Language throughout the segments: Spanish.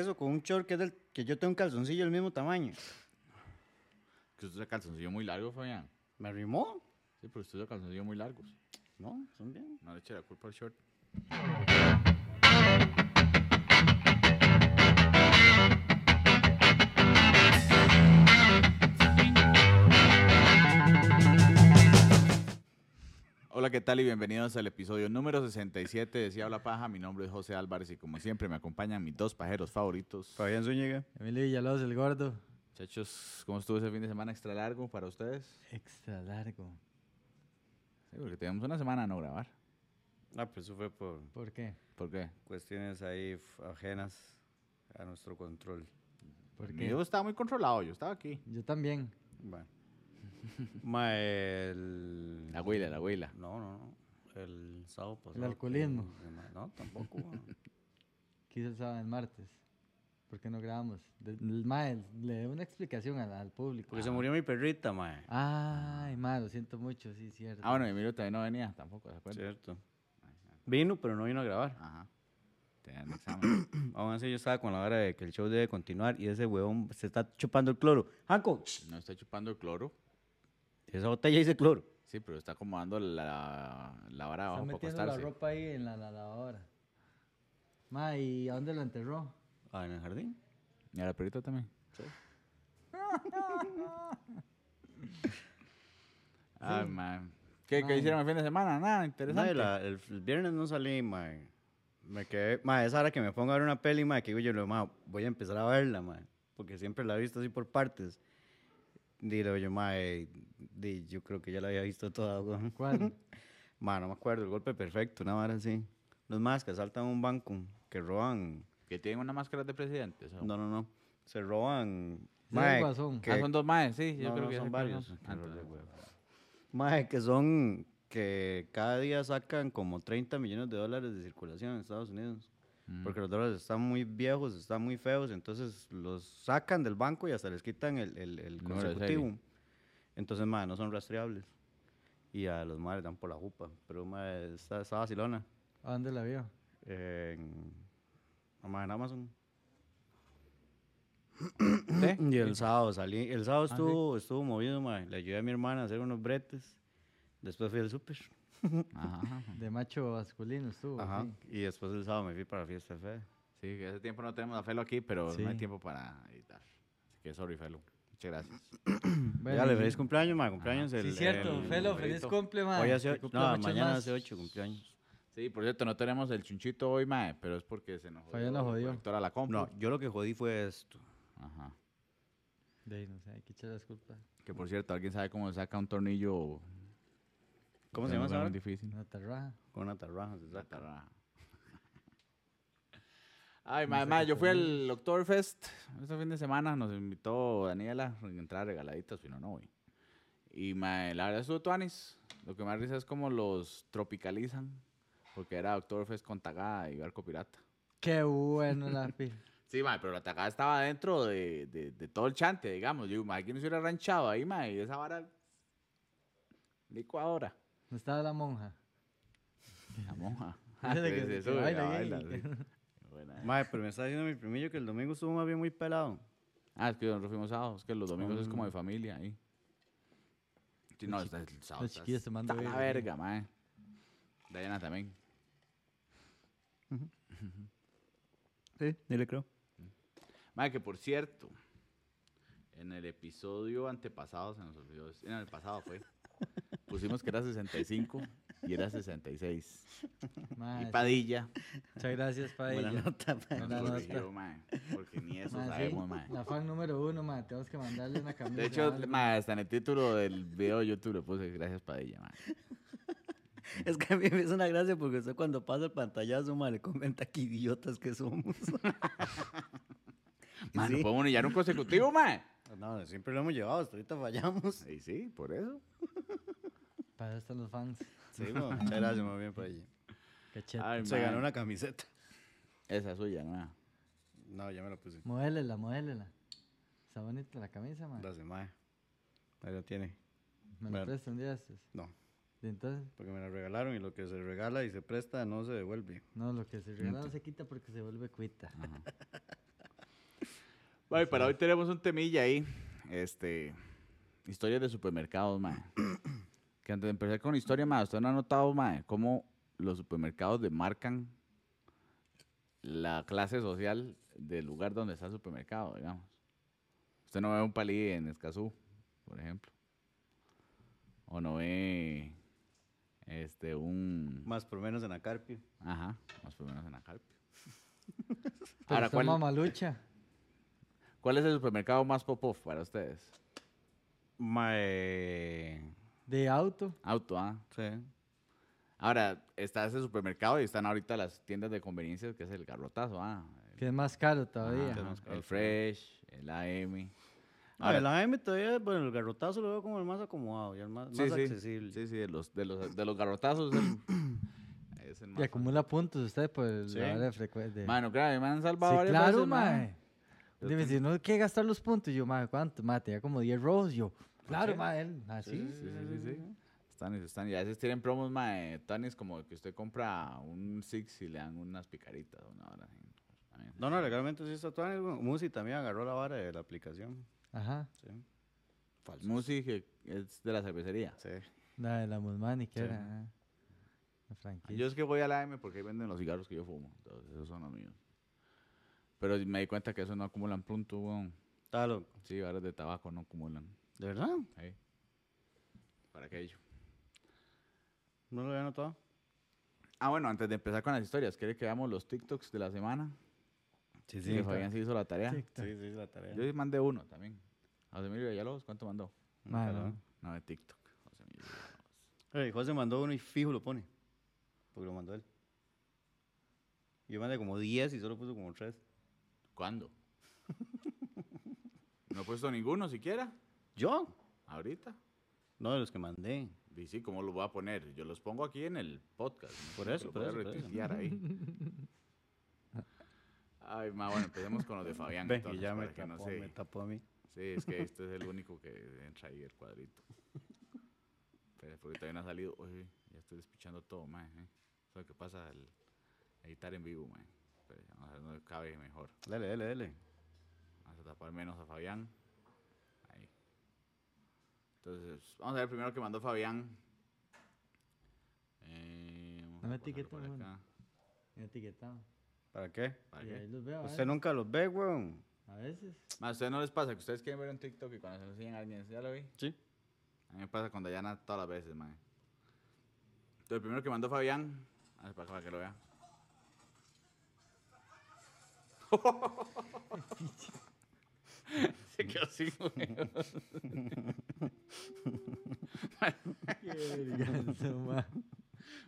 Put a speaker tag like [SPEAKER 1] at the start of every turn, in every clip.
[SPEAKER 1] eso con un short que es del que yo tengo un calzoncillo del mismo tamaño.
[SPEAKER 2] Que usted usa calzoncillo muy largo, Fabián.
[SPEAKER 1] ¿Me rimó?
[SPEAKER 2] Sí, pero usted usa calzoncillo muy largos.
[SPEAKER 1] No, son bien.
[SPEAKER 2] No le eche la culpa al short. Hola, ¿qué tal? Y bienvenidos al episodio número 67 de Si Habla Paja. Mi nombre es José Álvarez y como siempre me acompañan mis dos pajeros favoritos.
[SPEAKER 1] Fabián Zúñiga.
[SPEAKER 3] Emilio Villalobos, el gordo.
[SPEAKER 2] Muchachos, ¿cómo estuvo ese fin de semana extra largo para ustedes?
[SPEAKER 3] Extra largo.
[SPEAKER 2] Sí, porque tenemos una semana a no grabar.
[SPEAKER 1] Ah, pues eso fue por
[SPEAKER 3] ¿Por qué?
[SPEAKER 2] ¿Por qué?
[SPEAKER 1] cuestiones ahí f- ajenas a nuestro control.
[SPEAKER 3] ¿Por qué?
[SPEAKER 2] mío estaba muy controlado, yo estaba aquí.
[SPEAKER 3] Yo también.
[SPEAKER 1] Bueno. Ma, el...
[SPEAKER 2] La huila, la huila.
[SPEAKER 1] No, no, no. El sábado pasado.
[SPEAKER 3] alcoholismo.
[SPEAKER 1] que- ma- No, tampoco. ma.
[SPEAKER 3] ¿Qué hizo el sábado el martes? ¿Por qué no grabamos? De- el le dé una explicación al, al público.
[SPEAKER 1] Porque se murió mi perrita, mae.
[SPEAKER 3] Ay, mae, lo siento mucho, sí, cierto.
[SPEAKER 2] Ah, bueno, Emilio también no venía tampoco, ¿se acuerdan?
[SPEAKER 1] Cierto. Vino, pero no vino a grabar.
[SPEAKER 2] Ajá.
[SPEAKER 1] Aún así yo estaba con la hora de que el show debe continuar y ese huevón se está chupando el cloro. Hanco,
[SPEAKER 2] no está chupando el cloro.
[SPEAKER 1] Esa botella dice cloro.
[SPEAKER 2] Sí, pero está acomodando la, la vara
[SPEAKER 3] Está
[SPEAKER 2] abajo para
[SPEAKER 3] metiendo la ropa ahí en la, la lavadora. Mae, ¿y a dónde lo enterró?
[SPEAKER 1] Ah, en el jardín.
[SPEAKER 2] Y a la perrita también. Ay, man. ¿Qué, ¿Qué hicieron el fin de semana? Nada,
[SPEAKER 1] Mae,
[SPEAKER 2] interesante.
[SPEAKER 1] la- el, el viernes no salí, mae. Me quedé, mae, esa hora que me pongo a ver una peli, mae, que digo yo, mae, voy a empezar a verla, mae. Porque siempre la he visto así por partes. Digo yo, mae, di, yo creo que ya la había visto toda, weón.
[SPEAKER 3] ¿Cuál?
[SPEAKER 1] Mae, no me acuerdo, el golpe perfecto, una hora así. Los más que asaltan un banco, que roban
[SPEAKER 2] Que tienen una máscara de presidente. ¿so?
[SPEAKER 1] No, no, no. Se roban.
[SPEAKER 3] el
[SPEAKER 1] Mae,
[SPEAKER 2] Ah, son dos maes, sí. Yo
[SPEAKER 1] no,
[SPEAKER 2] creo
[SPEAKER 1] no,
[SPEAKER 2] que
[SPEAKER 1] son varios. Mae, que son que cada día sacan como 30 millones de dólares de circulación en Estados Unidos.
[SPEAKER 2] Mm.
[SPEAKER 1] Porque los dólares están muy viejos, están muy feos, entonces los sacan del banco y hasta les quitan el, el, el consecutivo. Entonces, mae, no son rastreables. Y a los madres dan por la jupa. Pero, mae, está, está vacilona.
[SPEAKER 3] ¿A dónde la vio?
[SPEAKER 1] En, en Amazon.
[SPEAKER 2] ¿Sí?
[SPEAKER 1] Y el sábado salí, el sábado
[SPEAKER 2] Ah, sí.
[SPEAKER 1] estuvo, estuvo movido, mae. Le ayudé a mi hermana a hacer unos bretes. Después fui al súper.
[SPEAKER 2] Ajá.
[SPEAKER 3] De macho masculino estuvo.
[SPEAKER 1] Ajá.
[SPEAKER 3] sí.
[SPEAKER 1] Y después el sábado me fui para la fiesta de fe.
[SPEAKER 2] Sí, que hace tiempo no tenemos a Felo aquí, pero
[SPEAKER 3] Sí.
[SPEAKER 2] no hay tiempo para editar. Así que sorry, Felo. Muchas gracias.
[SPEAKER 3] Bueno,
[SPEAKER 1] Dale, feliz cumpleaños, mae. Cumpleaños el.
[SPEAKER 3] Sí, cierto.
[SPEAKER 1] el-
[SPEAKER 3] Felo, feliz cumple.
[SPEAKER 1] Hoy hace no, mañana
[SPEAKER 3] más.
[SPEAKER 1] hace ocho cumpleaños.
[SPEAKER 2] Sí, por cierto, no tenemos el chunchito hoy, mae, pero es porque se nos
[SPEAKER 3] jodió.
[SPEAKER 2] Doctora la compu.
[SPEAKER 1] No, yo lo que jodí fue esto.
[SPEAKER 2] Ajá.
[SPEAKER 3] De ahí, no sé, hay que echar las culpas.
[SPEAKER 2] Que por cierto, ¿alguien sabe cómo se saca un tornillo?
[SPEAKER 1] ¿Cómo se llama esa vara?
[SPEAKER 2] difícil.
[SPEAKER 3] Una tarraja.
[SPEAKER 1] Con una tarraja se saca.
[SPEAKER 2] tarraja. Ay, mae, mae, yo fui al Oktoberfest este fin de semana, nos invitó Daniela a entrar regaladitas, pero no voy. Y mae, la verdad estuvo tuanis. Lo que más risa es como los tropicalizan, porque era Oktoberfest con tagada y barco pirata.
[SPEAKER 3] Qué bueno la pi.
[SPEAKER 2] Sí, mae, pero la tagada estaba dentro de, de, de todo el chante, digamos. Yo, mae, ¿quién se hubiera ranchado ahí, mae? Y esa vara licuadora.
[SPEAKER 3] ¿No estaba la monja?
[SPEAKER 2] La monja.
[SPEAKER 3] Esa que-
[SPEAKER 2] Sí,
[SPEAKER 3] que
[SPEAKER 2] sube,
[SPEAKER 3] baila
[SPEAKER 2] baila,
[SPEAKER 3] ahí.
[SPEAKER 2] sí. Buena.
[SPEAKER 1] Mae, pero me está diciendo mi primillo que el domingo estuvo más bien muy pelado.
[SPEAKER 2] Ah, es que nosotros fuimos sábados, es que los domingos es como
[SPEAKER 1] Mm.
[SPEAKER 2] de familia ahí. Sí, no, está el sábado.
[SPEAKER 3] los chiquillos tomando
[SPEAKER 2] está la verga, mae. Diana también.
[SPEAKER 1] Sí, ni le creo.
[SPEAKER 2] Mae, que por cierto, en el episodio antepasado se nos olvidó, en el pasado fue, pusimos que era 65 y era 66.
[SPEAKER 3] Mae,
[SPEAKER 2] Y
[SPEAKER 3] sí.
[SPEAKER 2] Padilla
[SPEAKER 3] Muchas gracias, Padilla.
[SPEAKER 1] Buena nota,
[SPEAKER 2] nos
[SPEAKER 3] Buena
[SPEAKER 2] corrigió, mae, porque ni eso
[SPEAKER 3] sí,
[SPEAKER 2] sabemos, mae.
[SPEAKER 3] La fan número uno, mae. Tenemos que mandarle una camisa.
[SPEAKER 2] De hecho, mae, hasta en el título del video de YouTube le puse gracias Padilla, mae.
[SPEAKER 1] Es que a mí me hizo una gracia porque usted cuando pasa el pantallazo, mae, le comenta qué idiotas que somos.
[SPEAKER 2] Mae, no
[SPEAKER 1] Sí.
[SPEAKER 2] podemos llevar un consecutivo, mae.
[SPEAKER 1] No, siempre lo hemos llevado, hasta ahorita fallamos.
[SPEAKER 2] Y sí, por eso.
[SPEAKER 3] Para eso están los fans.
[SPEAKER 1] Sí, bueno, muchas gracias, muy bien por allí.
[SPEAKER 3] Cachete.
[SPEAKER 2] Ay,
[SPEAKER 1] Se ganó una camiseta.
[SPEAKER 2] Esa es suya, ¿no?
[SPEAKER 1] No, ya me la puse.
[SPEAKER 3] Modélela, modélela. Está bonita la camisa, mae.
[SPEAKER 1] Gracias, mae. Ahí lo tiene.
[SPEAKER 3] Me la
[SPEAKER 1] Bueno.
[SPEAKER 3] presta un día estos.
[SPEAKER 1] No,
[SPEAKER 3] Y entonces,
[SPEAKER 1] porque me la regalaron y lo que se regala y se presta no se devuelve.
[SPEAKER 3] no, lo que se regala no se quita porque se vuelve cuita.
[SPEAKER 2] Bueno, para hoy tenemos un temilla ahí. Este. Historias de supermercados, mae. Que antes de empezar con la historia, mae, usted no ha notado, mae, cómo los supermercados demarcan la clase social del lugar donde está el supermercado, digamos. Usted no ve un palí en Escazú, por ejemplo. O no ve este un
[SPEAKER 1] Más por menos en Acarpio.
[SPEAKER 2] ajá, más o menos en Acalpio.
[SPEAKER 3] Pero
[SPEAKER 2] Ahora, ¿cuál,
[SPEAKER 3] mamalucha.
[SPEAKER 2] ¿Cuál es el supermercado más pop-off para ustedes?
[SPEAKER 1] Mae.
[SPEAKER 3] De auto.
[SPEAKER 2] Auto, ah.
[SPEAKER 1] Sí.
[SPEAKER 2] Ahora, está ese supermercado y están ahorita las tiendas de conveniencia, que es el garrotazo, ah.
[SPEAKER 3] Que es más caro todavía.
[SPEAKER 1] Es más caro,
[SPEAKER 2] el. Fresh, el AM.
[SPEAKER 1] A ver, la AM todavía, bueno, el garrotazo lo veo como el más acomodado y el más,
[SPEAKER 2] Sí,
[SPEAKER 1] más
[SPEAKER 2] sí,
[SPEAKER 1] accesible.
[SPEAKER 2] Sí, sí, de los, de los, de los garrotazos. es el- es el
[SPEAKER 3] Y acumula puntos usted por el
[SPEAKER 1] Sí.
[SPEAKER 3] la hora de frecuencia.
[SPEAKER 2] Mano, claro, me han salvado
[SPEAKER 3] Sí,
[SPEAKER 2] varias
[SPEAKER 3] claro,
[SPEAKER 2] veces, mae.
[SPEAKER 3] Dime, si no hay que gastar los puntos, yo, mae, ¿cuánto? Mae, tenía como 10 rojos, yo. Claro, él, así.
[SPEAKER 2] Sí, sí, sí, sí, sí. Están, están, y a veces tienen promos, mae, tanis como que usted compra un Six y le dan unas picaritas, una hora.
[SPEAKER 1] No, no, legalmente sí está todo. Musi también agarró la vara de la aplicación.
[SPEAKER 3] Ajá.
[SPEAKER 1] Sí. Falso.
[SPEAKER 2] Musi, que es de la cervecería.
[SPEAKER 1] Sí.
[SPEAKER 3] La de la Musmani, que
[SPEAKER 1] Sí.
[SPEAKER 3] era. ajá. La franquicia.
[SPEAKER 2] Yo es que voy a la M porque ahí venden los cigarros que yo fumo. Entonces, esos son los míos. Pero me di cuenta que eso no acumulan puntos, weón.
[SPEAKER 1] Está loco.
[SPEAKER 2] Sí, varas de tabaco no acumulan.
[SPEAKER 1] ¿De verdad?
[SPEAKER 2] Ahí. Para aquello.
[SPEAKER 1] No lo había notado.
[SPEAKER 2] Ah, bueno, antes de empezar con las historias, ¿quiere que veamos los TikToks de la semana?
[SPEAKER 1] Sí,
[SPEAKER 2] que Fabián se hizo la tarea.
[SPEAKER 1] Sí, sí, la tarea.
[SPEAKER 2] Yo mandé uno también. José Emilio Villalobos, ¿cuánto mandó?
[SPEAKER 3] Mae,
[SPEAKER 1] Nunca lo-
[SPEAKER 3] no.
[SPEAKER 2] De TikTok. José Emilio Villalobos.
[SPEAKER 1] José mandó uno y fijo lo pone. Porque lo mandó él. Yo mandé como 10 y solo puso como 3.
[SPEAKER 2] ¿Cuándo? ¿No he puesto ninguno siquiera?
[SPEAKER 1] ¿Yo?
[SPEAKER 2] ¿Ahorita?
[SPEAKER 1] No, de los que mandé.
[SPEAKER 2] Y sí, ¿cómo los voy a poner? Yo los pongo aquí en el podcast. ¿no?
[SPEAKER 1] Por eso, por eso, por eso.
[SPEAKER 2] ahí. Ay, ma, bueno, empecemos con los de Fabián.
[SPEAKER 1] Ve,
[SPEAKER 2] entonces,
[SPEAKER 1] ya me
[SPEAKER 2] que no
[SPEAKER 1] tapó,
[SPEAKER 2] se-
[SPEAKER 1] me tapó a mí.
[SPEAKER 2] Sí, es que este es el único que entra ahí el cuadrito. Pero porque todavía no ha salido. Oye, ya estoy despichando todo, mae. ¿eh? Eso es lo que pasa al editar en vivo, mae. Pero vamos a ver dónde cabe mejor.
[SPEAKER 1] Dale, dale, dale.
[SPEAKER 2] Vamos a tapar menos a Fabián. Ahí. Entonces, vamos a ver primero que mandó Fabián. Eh, vamos
[SPEAKER 3] No me
[SPEAKER 2] ponerlo
[SPEAKER 3] etiqueta,
[SPEAKER 2] por
[SPEAKER 3] bueno.
[SPEAKER 2] acá.
[SPEAKER 3] Me etiquetado.
[SPEAKER 1] ¿Para qué?
[SPEAKER 2] ¿Para qué?
[SPEAKER 3] ahí los veo.
[SPEAKER 1] Usted nunca los ve, weón.
[SPEAKER 3] A veces.
[SPEAKER 2] ¿A ustedes no les pasa que ustedes quieren ver un TikTok y cuando se lo enseñan a alguien, ¿ya lo vi?
[SPEAKER 1] Sí.
[SPEAKER 2] A mí me pasa con Dayana todas las veces, mae. Entonces, primero que mandó Fabián, a ver, para que lo vea. Se quedó. Ay,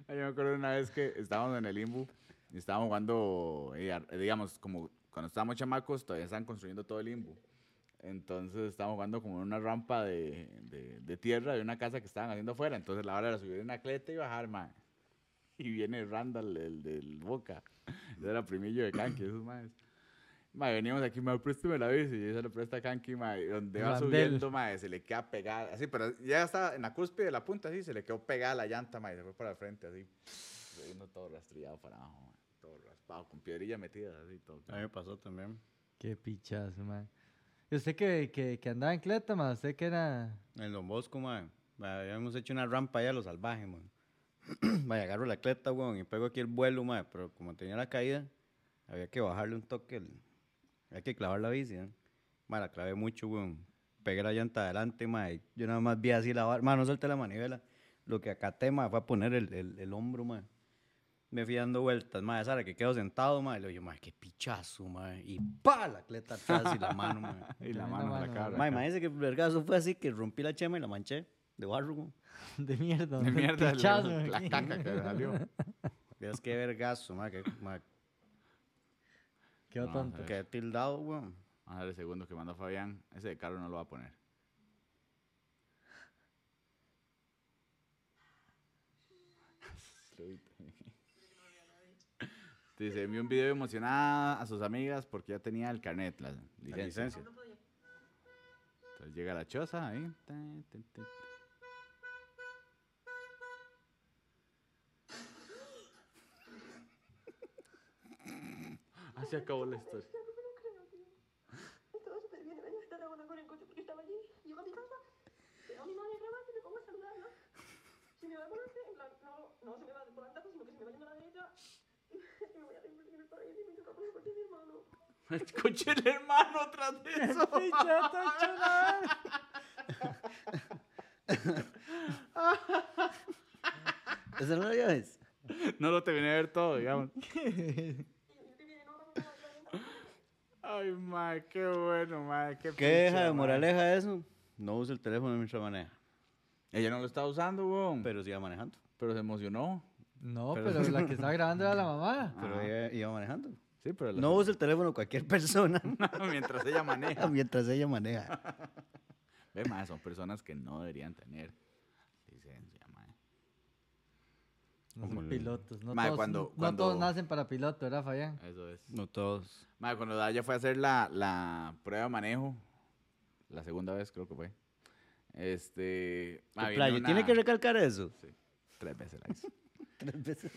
[SPEAKER 2] Yo me acuerdo una vez que estábamos en el limbo y estábamos jugando, eh, digamos, como cuando estábamos chamacos, todavía estaban construyendo todo el limbo. Entonces estábamos jugando como en una rampa de, de- de tierra de una casa que estaban haciendo afuera. Entonces la hora era subir una cleta y bajar, man. Y viene Randall, el del Boca. Era primillo de Kanki, esos más. Mae, veníamos aquí, mae, préstame la bici. Y se lo presta a Kanki, mae. Donde va subiendo, mae, se le queda pegada. Así, pero ya está en la cúspide de la punta, así, se le quedó pegada la llanta, mae. Se fue para el frente, así. Vino todo rastrillado para abajo, mae. Todo raspado, con piedrilla metida, así, todo.
[SPEAKER 1] A mí me pasó también.
[SPEAKER 3] Qué pichazo, man. ¿Y usted que, que, que andaba en cleta, man? ¿Usted que era...?
[SPEAKER 1] En Don Bosco, man. Habíamos hecho una rampa allá a los salvajes, man. Vaya, agarro la cleta, weón, y pego aquí el vuelo, man. Pero como tenía la caída, había que bajarle un toque. el- Había que clavar la bici, ¿no? Man, la clavé mucho, weón. Pegué la llanta adelante, man. y Yo nada más vi así la barra. Man, no solté la manivela. Lo que acaté, man, fue a poner el, el, el hombro, man. Me fui dando vueltas, man. Sara, que quedo sentado, man. Y le digo, man, qué pichazo, man. Y pa, la cleta atrás y la mano, man.
[SPEAKER 2] Y la
[SPEAKER 3] la
[SPEAKER 2] mano en la cara.
[SPEAKER 1] Ma, imagínese que el vergazo fue así que rompí la chema y la manché de barro. güey.
[SPEAKER 3] De mierda.
[SPEAKER 2] De mierda,
[SPEAKER 3] pichazo,
[SPEAKER 2] la
[SPEAKER 3] aquí.
[SPEAKER 2] caca que salió.
[SPEAKER 1] Vieras qué vergazo, ma, que, ma,
[SPEAKER 3] Quedó
[SPEAKER 2] No,
[SPEAKER 3] tonto.
[SPEAKER 2] sé.
[SPEAKER 1] quedé tildado, weón.
[SPEAKER 2] Vamos a ver el segundo que mandó Fabián. Ese de Caro no lo va a poner. Dice, envió un video emocionada a sus amigas porque ya tenía el carnet, la
[SPEAKER 1] La
[SPEAKER 2] licencia.
[SPEAKER 1] licencia.
[SPEAKER 2] Entonces llega la choza ahí. Ah, Así acabó la historia. No lo a el coche de hermano. Tras de eso.
[SPEAKER 1] No lo ves?
[SPEAKER 2] No lo ver todo, digamos. Ay, madre, qué bueno, madre. Qué,
[SPEAKER 1] ¿Qué deja de moraleja eso? No use el teléfono mientras maneja.
[SPEAKER 2] Ella no lo estaba usando, weón. Pero,
[SPEAKER 1] Pero siga manejando.
[SPEAKER 2] se emocionó.
[SPEAKER 3] No,
[SPEAKER 1] Pero-
[SPEAKER 3] pero la que estaba grabando era la mamá.
[SPEAKER 1] Pero
[SPEAKER 2] Ajá.
[SPEAKER 1] ella iba manejando.
[SPEAKER 2] Sí, pero la-
[SPEAKER 1] No use el teléfono cualquier persona
[SPEAKER 2] mientras ella maneja.
[SPEAKER 1] mientras ella maneja.
[SPEAKER 2] Ve, mae, son personas que no deberían tener licencia, mae.
[SPEAKER 3] No son pilotos. No, todos,
[SPEAKER 2] cuando-
[SPEAKER 3] no
[SPEAKER 2] cuando-
[SPEAKER 3] todos nacen para piloto, ¿verdad, Fabián?
[SPEAKER 2] Eso es.
[SPEAKER 1] No todos.
[SPEAKER 2] Mae, cuando Daya fue a hacer la, la prueba de manejo, la segunda vez creo que fue. Este. una-
[SPEAKER 1] ¿Tiene que recalcar eso?
[SPEAKER 2] Sí, tres veces la hizo.
[SPEAKER 1] Tres veces.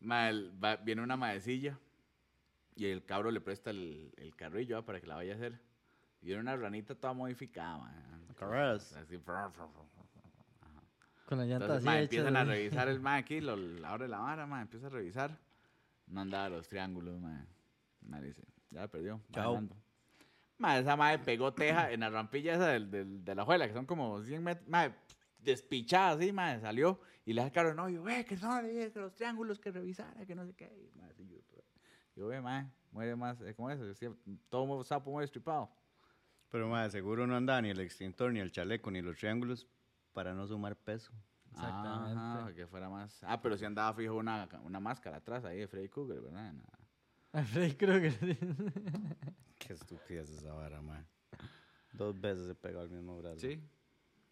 [SPEAKER 2] El- va- viene una maecilla y el cabro le presta el, el carrillo para que la vaya a hacer. Y viene una ranita toda modificada.
[SPEAKER 1] Carreras.
[SPEAKER 2] Así,
[SPEAKER 3] Con la llanta
[SPEAKER 2] Entonces,
[SPEAKER 3] así
[SPEAKER 2] mae,
[SPEAKER 3] hecha
[SPEAKER 2] empiezan a
[SPEAKER 3] de-
[SPEAKER 2] revisar el mae aquí, lo, lo abre la vara, mae, empieza a revisar. No andaba los triángulos, mae. Mae dice, ya perdió.
[SPEAKER 1] Chao.
[SPEAKER 2] Mae, esa mae pegó teja en la rampilla esa del, del- de la juela, que son como 100 metros. Mae, despichada así, mae, salió. Y le da caro no, yo, ve, que que los triángulos que revisara, que no sé qué. Y, mae, así yo, yo, ve, mae, muere más, eh, ¿cómo es? Todo sapo muere estripado.
[SPEAKER 1] Pero, madre, seguro no anda ni el extintor, ni el chaleco, ni los triángulos para no sumar peso.
[SPEAKER 3] Exactamente.
[SPEAKER 2] Ajá, que fuera más. Ah, pero si andaba fijo una, una máscara atrás ahí de Freddy Krueger, ¿verdad? Nada.
[SPEAKER 3] A Freddy Krueger.
[SPEAKER 1] Qué estupidez esa vara, madre. Dos veces he pegado el mismo brazo.
[SPEAKER 2] Sí.
[SPEAKER 1] Hay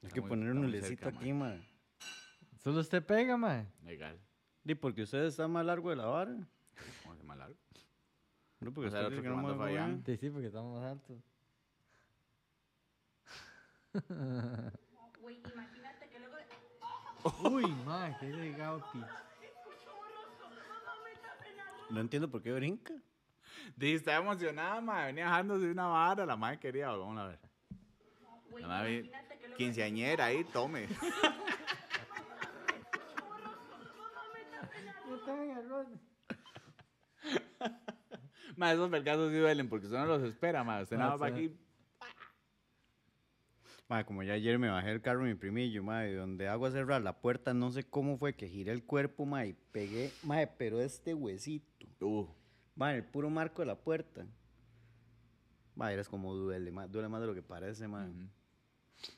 [SPEAKER 2] Está
[SPEAKER 1] que
[SPEAKER 2] muy-
[SPEAKER 1] poner un
[SPEAKER 2] muy
[SPEAKER 1] lecito
[SPEAKER 2] cerca,
[SPEAKER 1] aquí, madre.
[SPEAKER 3] Solo usted pega, mae.
[SPEAKER 2] Legal.
[SPEAKER 1] Y porque usted está más largo de la vara.
[SPEAKER 2] ¿Cómo se más largo?
[SPEAKER 1] No, porque
[SPEAKER 2] O sea,
[SPEAKER 1] usted que no
[SPEAKER 2] Fabián.
[SPEAKER 1] bien.
[SPEAKER 3] Sí, sí, porque estamos más altos.
[SPEAKER 4] Güey, imagínate que luego...
[SPEAKER 3] Uy, mae, qué llegado, pi.
[SPEAKER 1] No entiendo por qué brinca.
[SPEAKER 2] Dije, estaba emocionada, madre. Venía bajándose de una vara. La madre quería, vamos a ver. La madre, quinceañera ahí, tome. Madre, esos vergazos sí duelen porque usted no los espera, madre. Usted nada más va aquí.
[SPEAKER 1] Madre, como ya ayer me bajé el carro mi primillo, madre, donde hago a cerrar la puerta, no sé cómo fue que giré el cuerpo, madre, y pegué, madre, pero este huesito,
[SPEAKER 2] Uh,
[SPEAKER 1] madre, el puro marco de la puerta. Madre, es como duele, madre, duele más de lo que parece, madre.
[SPEAKER 2] Ujú.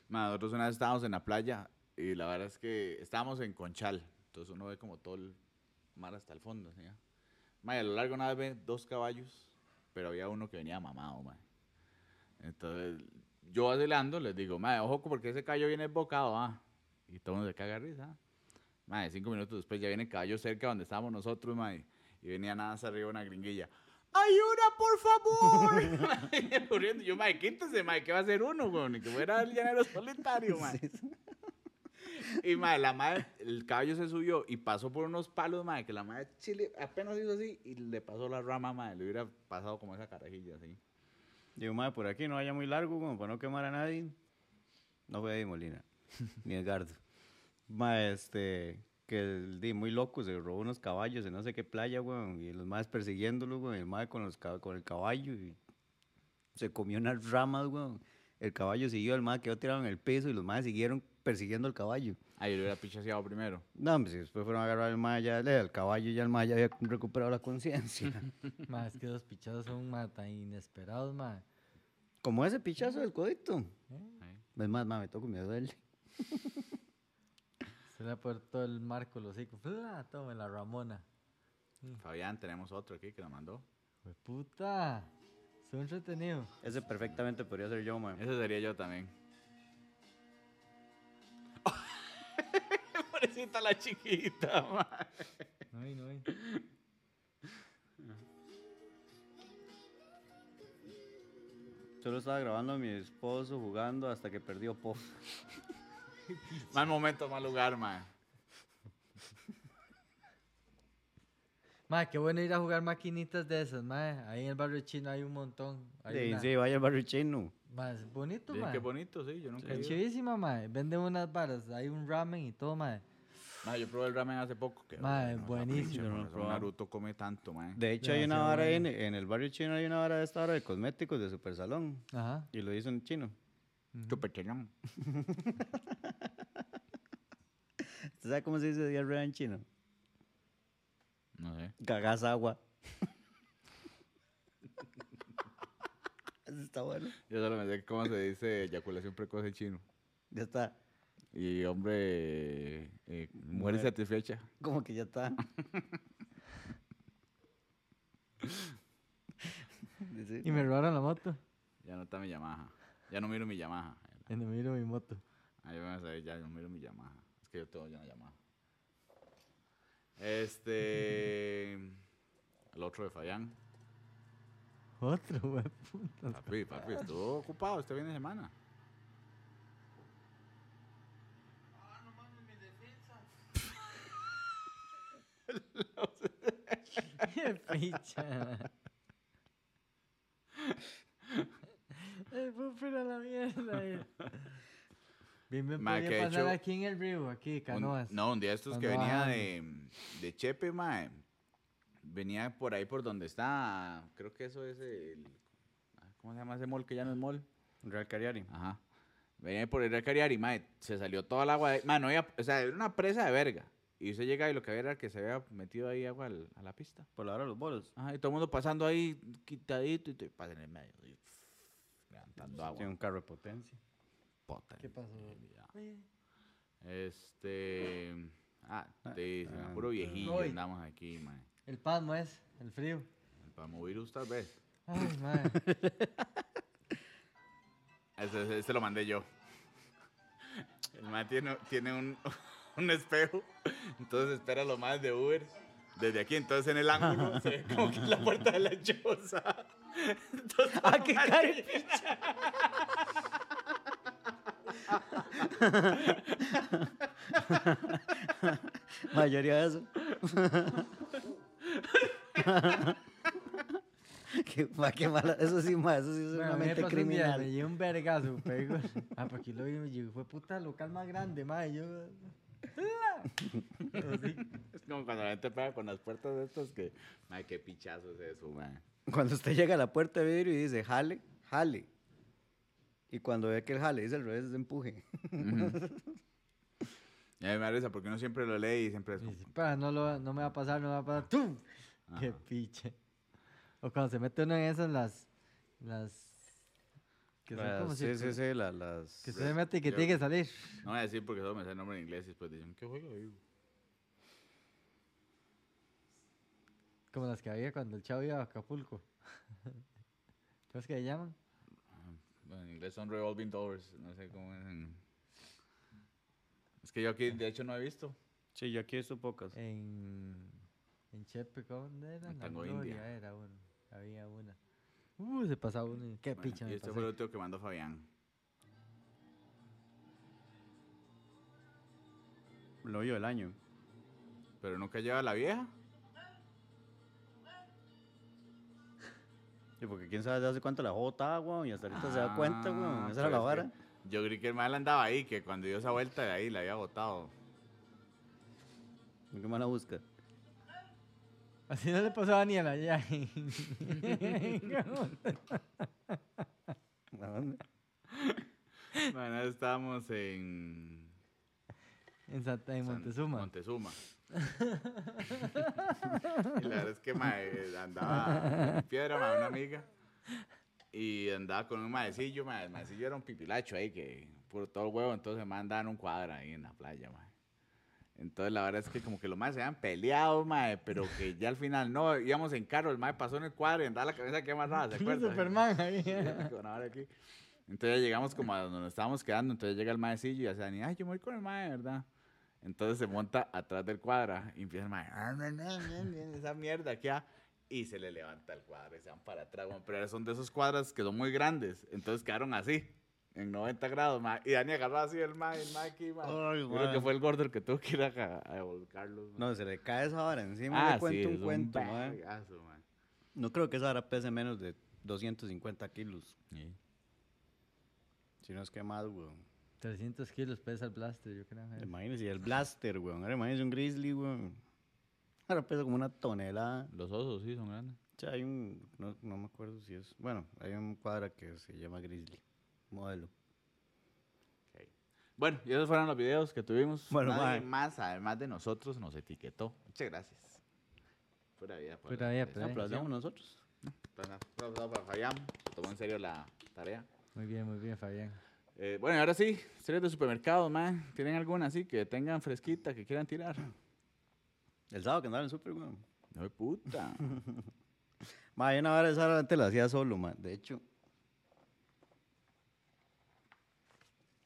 [SPEAKER 2] Ma, nosotros una vez estábamos en la playa y la verdad es que estábamos en Conchal. Entonces uno ve como todo el mar hasta el fondo. ¿sí? Ma, y a lo largo una vez ve dos caballos, pero había uno que venía mamado. ma. Entonces yo vacilando les digo, ma, ojo porque ese caballo viene bocado. Ah. Y todo el mundo se caga risa. Ma, de cinco minutos después ya viene el caballo cerca donde estábamos nosotros ma, y, venía nada más arriba una gringuilla. ¡Ayuda, por favor! Yo, mae, quítese, mae, ¿qué va a hacer uno, güey? Que fuera el llanero solitario, mae. Y, mae, la madre, el caballo se subió y pasó por unos palos, mae, que la madre chile apenas hizo así y le pasó la rama, mae. Le hubiera pasado como esa carajilla, así.
[SPEAKER 1] Digo, madre, por aquí no vaya muy largo, como para no quemar a nadie. No fue Eddie Molina, ni Edgardo. Madre, este, que el di muy loco, se robó unos caballos en no sé qué playa, weón, y los más persiguiéndolo, weón, y el madre con, los, con el caballo, y se comió unas ramas, weón. El caballo siguió, el madre quedó tirado en el piso, y los madres siguieron persiguiendo al caballo.
[SPEAKER 2] Ahí le hubiera pichaseado primero.
[SPEAKER 1] No, hombre, si después fueron a agarrar al madre, ya, el caballo, ya el madre ya había recuperado la conciencia.
[SPEAKER 3] Mae, es que los pichados son tan inesperados, mae.
[SPEAKER 1] Como ese pichazo del codito.
[SPEAKER 2] Ahí.
[SPEAKER 1] Es más, madre, me toco, me duele.
[SPEAKER 3] Se le ha puesto el marco, los. ¡Fla! Tome la Ramona.
[SPEAKER 2] Fabián, tenemos otro aquí que la mandó.
[SPEAKER 3] Pues puta. Soy entretenido.
[SPEAKER 1] Ese perfectamente podría ser yo, madre.
[SPEAKER 2] Ese sería yo también. Pobrecita la chiquita.
[SPEAKER 3] No hay, no hay.
[SPEAKER 1] Solo estaba grabando a mi esposo jugando hasta que perdió pop.
[SPEAKER 2] Mal momento, mal lugar, mae.
[SPEAKER 3] Mae, qué bueno ir a jugar maquinitas de esas, mae. Ahí en el barrio chino hay un montón. Hay
[SPEAKER 1] Sí,
[SPEAKER 3] una-
[SPEAKER 1] sí, vaya al barrio chino.
[SPEAKER 3] Es bonito,
[SPEAKER 2] Dicen
[SPEAKER 3] mae.
[SPEAKER 2] Qué bonito, sí, yo nunca he
[SPEAKER 3] Es
[SPEAKER 2] ido.
[SPEAKER 3] chivísima, mae. Venden unas varas. Hay un ramen y todo, mae.
[SPEAKER 2] Ma, yo probé el ramen hace poco. Que
[SPEAKER 3] Ma, es
[SPEAKER 2] no,
[SPEAKER 3] buenísimo.
[SPEAKER 1] no he probado.
[SPEAKER 2] Naruto come tanto, man.
[SPEAKER 1] De hecho, hay una vara ahí en, en el barrio chino, hay una vara de esta hora de cosméticos de Super Salón.
[SPEAKER 3] Ajá.
[SPEAKER 1] Y lo hizo en chino.
[SPEAKER 2] Súper chelón.
[SPEAKER 1] ¿Usted sabe cómo se dice diarrea en chino?
[SPEAKER 2] No sé.
[SPEAKER 1] Cagás agua. Eso está bueno.
[SPEAKER 2] Yo solo me sé cómo se dice eyaculación precoz en chino.
[SPEAKER 1] Ya está.
[SPEAKER 2] Y hombre, eh, eh, muere satisfecha.
[SPEAKER 1] Como que ya está.
[SPEAKER 3] Y me robaron la moto.
[SPEAKER 2] Ya no está mi Yamaha. Ya no miro mi Yamaha.
[SPEAKER 3] Y no miro mi moto.
[SPEAKER 2] Ahí van a saber, ya no miro mi Yamaha. Es que yo tengo ya una Yamaha. Este. El otro de Fayán.
[SPEAKER 3] Otro, güey. puta.
[SPEAKER 2] Papi, papi, estuvo ocupado este fin de semana.
[SPEAKER 3] Qué picha. El Pupi era la mierda. Bien me
[SPEAKER 2] Ma,
[SPEAKER 3] podía
[SPEAKER 2] que
[SPEAKER 3] pasar
[SPEAKER 2] hecho,
[SPEAKER 3] aquí en el río, aquí,
[SPEAKER 2] Un-
[SPEAKER 3] canoas.
[SPEAKER 2] no, un día estos que
[SPEAKER 3] Cuando
[SPEAKER 2] venía
[SPEAKER 3] bajan.
[SPEAKER 2] de, de Chepe, mae. Venía por ahí por donde está. Creo que eso es el. ah, ¿Cómo se llama ese mall que ya no es mall?
[SPEAKER 1] Real Cariari.
[SPEAKER 2] Ajá. Venía por el Recariar y, mae, se salió toda el agua. De, mae, no había, o sea, era una presa de verga. Y usted llega y lo que había era que se había metido ahí agua al- a la pista.
[SPEAKER 1] Por la hora de los bolos.
[SPEAKER 2] Ajá, y todo el mundo pasando ahí quitadito y te pasa en el medio. y, pff, levantando agua.
[SPEAKER 1] Tiene un carro de potencia.
[SPEAKER 3] ¿Qué pasó?
[SPEAKER 2] ya. Este. Ah, sí, sí,
[SPEAKER 1] ah,
[SPEAKER 2] puro viejillo
[SPEAKER 3] Uy.
[SPEAKER 2] andamos aquí, mae.
[SPEAKER 3] El pasmo es, el frío.
[SPEAKER 2] Para movirus tal vez.
[SPEAKER 3] Ay,
[SPEAKER 2] ese- ese lo mandé yo. El mae tiene, tiene un, un espejo, entonces espera lo más de Uber desde aquí. Entonces en el ángulo se ve como que es la puerta de la choza. Entonces,
[SPEAKER 3] ¡Ah, qué caro!
[SPEAKER 1] Mayoría de eso. qué, ma, qué mala. Eso sí, ma, eso sí es
[SPEAKER 3] Bueno,
[SPEAKER 1] una mente criminal.
[SPEAKER 3] me un vergazo, pego. Ah, porque lo vi fue puta local más grande, madre. Yo. Así.
[SPEAKER 2] Es como cuando la gente pega con las puertas de estas que, ay, qué pichazo es eso, man.
[SPEAKER 1] Cuando usted llega a la puerta de vidrio y dice, jale, jale. Y cuando ve que el jale dice al revés, es empuje.
[SPEAKER 2] Y a mí me da risa porque uno siempre lo lee y siempre es como,
[SPEAKER 3] dice, "Pa, no, lo, no me va a pasar, no me va a pasar. ¡Tum! ¡Qué piche! O cuando se mete uno en esas, las. las que son
[SPEAKER 1] Las-
[SPEAKER 3] como
[SPEAKER 1] sí,
[SPEAKER 3] circu-
[SPEAKER 1] sí, sí, la- las...
[SPEAKER 3] Que se mete y que
[SPEAKER 2] Yo-
[SPEAKER 3] tiene que salir.
[SPEAKER 2] No voy a decir porque solo me sé el nombre en inglés y después dicen, ¿qué juego digo?
[SPEAKER 3] Como las que había cuando el chavo iba a Acapulco. ¿Cómo es que se llaman?
[SPEAKER 2] Bueno, en inglés son revolving doors, no sé cómo es en... Es que yo aquí, de hecho, no he visto.
[SPEAKER 1] Sí, yo aquí he visto pocas.
[SPEAKER 3] En. En Chepe, ¿dónde era?
[SPEAKER 2] En Tango India.
[SPEAKER 3] era uno. Había una. Uh, se pasaba uno. Qué
[SPEAKER 2] Bueno,
[SPEAKER 3] picha
[SPEAKER 2] y este
[SPEAKER 3] pasé.
[SPEAKER 2] fue el último que mandó Fabián.
[SPEAKER 1] Lo vio del año.
[SPEAKER 2] Pero nunca lleva a la vieja.
[SPEAKER 1] Sí, porque quién sabe de hace cuánto la jota agua y hasta ahorita se da cuenta,
[SPEAKER 2] Ah,
[SPEAKER 1] weón. Esa
[SPEAKER 2] pero
[SPEAKER 1] era la
[SPEAKER 2] es que
[SPEAKER 1] vara.
[SPEAKER 2] Yo creí que el mal andaba ahí, que cuando dio esa vuelta de ahí la había botado.
[SPEAKER 1] ¿Qué más la busca?
[SPEAKER 3] Así no le pasó a Daniela ya.
[SPEAKER 1] ¿A dónde?
[SPEAKER 2] Bueno, estábamos en...
[SPEAKER 3] en Santa en Montezuma.
[SPEAKER 2] Montezuma. y la verdad es que mae, andaba en piedra, mae, una amiga. Y andaba con un maecillo, mae. El maecillo era un pipilacho ahí, que por todo el huevo, entonces me andaban un cuadro ahí en la playa, mae. Entonces la verdad es que como que los maes se habían peleado, mae, pero que ya al final no, íbamos en carro, el mae pasó en el cuadro y andaba la cabeza que amarrada, ¿se acuerdan?
[SPEAKER 3] Superman ahí.
[SPEAKER 2] Entonces llegamos como a donde nos estábamos quedando, entonces llega el maecillo y hace Dani, ay, yo me voy con el mae, ¿verdad? Entonces se monta atrás del cuadra y empieza el "Ah, esa mierda aquí, ah", y se le levanta el cuadro y se van para atrás, pero son de esos cuadras que son muy grandes, entonces quedaron así, en 90 grados, mae. y Dani agarró así el mae, el aquí.
[SPEAKER 1] Ay,
[SPEAKER 2] creo que fue el gordo el que tuvo que ir a, a.
[SPEAKER 1] No, se le cae esa vara encima.
[SPEAKER 2] ah,
[SPEAKER 1] le cuento
[SPEAKER 2] sí,
[SPEAKER 1] un cuento, mae. No creo que esa vara pese menos de 250 kilos.
[SPEAKER 2] Sí.
[SPEAKER 1] Si no es que más, weón.
[SPEAKER 3] 300 kilos pesa el blaster, yo creo. eh.
[SPEAKER 1] Imagínense, y el blaster, weón. Ahora imagínense un grizzly, weón. Ahora pesa como una tonelada.
[SPEAKER 2] Los osos sí son grandes.
[SPEAKER 1] O sea, hay un, no, no me acuerdo si es, bueno, hay un cuadra que se llama grizzly, modelo.
[SPEAKER 2] Bueno, y esos fueron los videos que tuvimos.
[SPEAKER 1] Bueno,
[SPEAKER 2] Nadie
[SPEAKER 1] mae.
[SPEAKER 2] más, además de nosotros, nos etiquetó. Muchas gracias. Pura vida. por
[SPEAKER 3] Pura
[SPEAKER 2] la
[SPEAKER 3] vida, pura vida.
[SPEAKER 1] Aplaudamos nosotros.
[SPEAKER 2] Aplauso para Fabián, tomó en serio la tarea.
[SPEAKER 3] Muy bien, muy bien, Fabián.
[SPEAKER 2] Eh, bueno, y ahora sí, series de supermercados, man. ¿Tienen alguna así que tengan fresquita que quieran tirar?
[SPEAKER 1] El sábado que andaba en el super, weón.
[SPEAKER 2] No de puta.
[SPEAKER 1] Ma, hay una esa antes la hacía solo, ma. De hecho.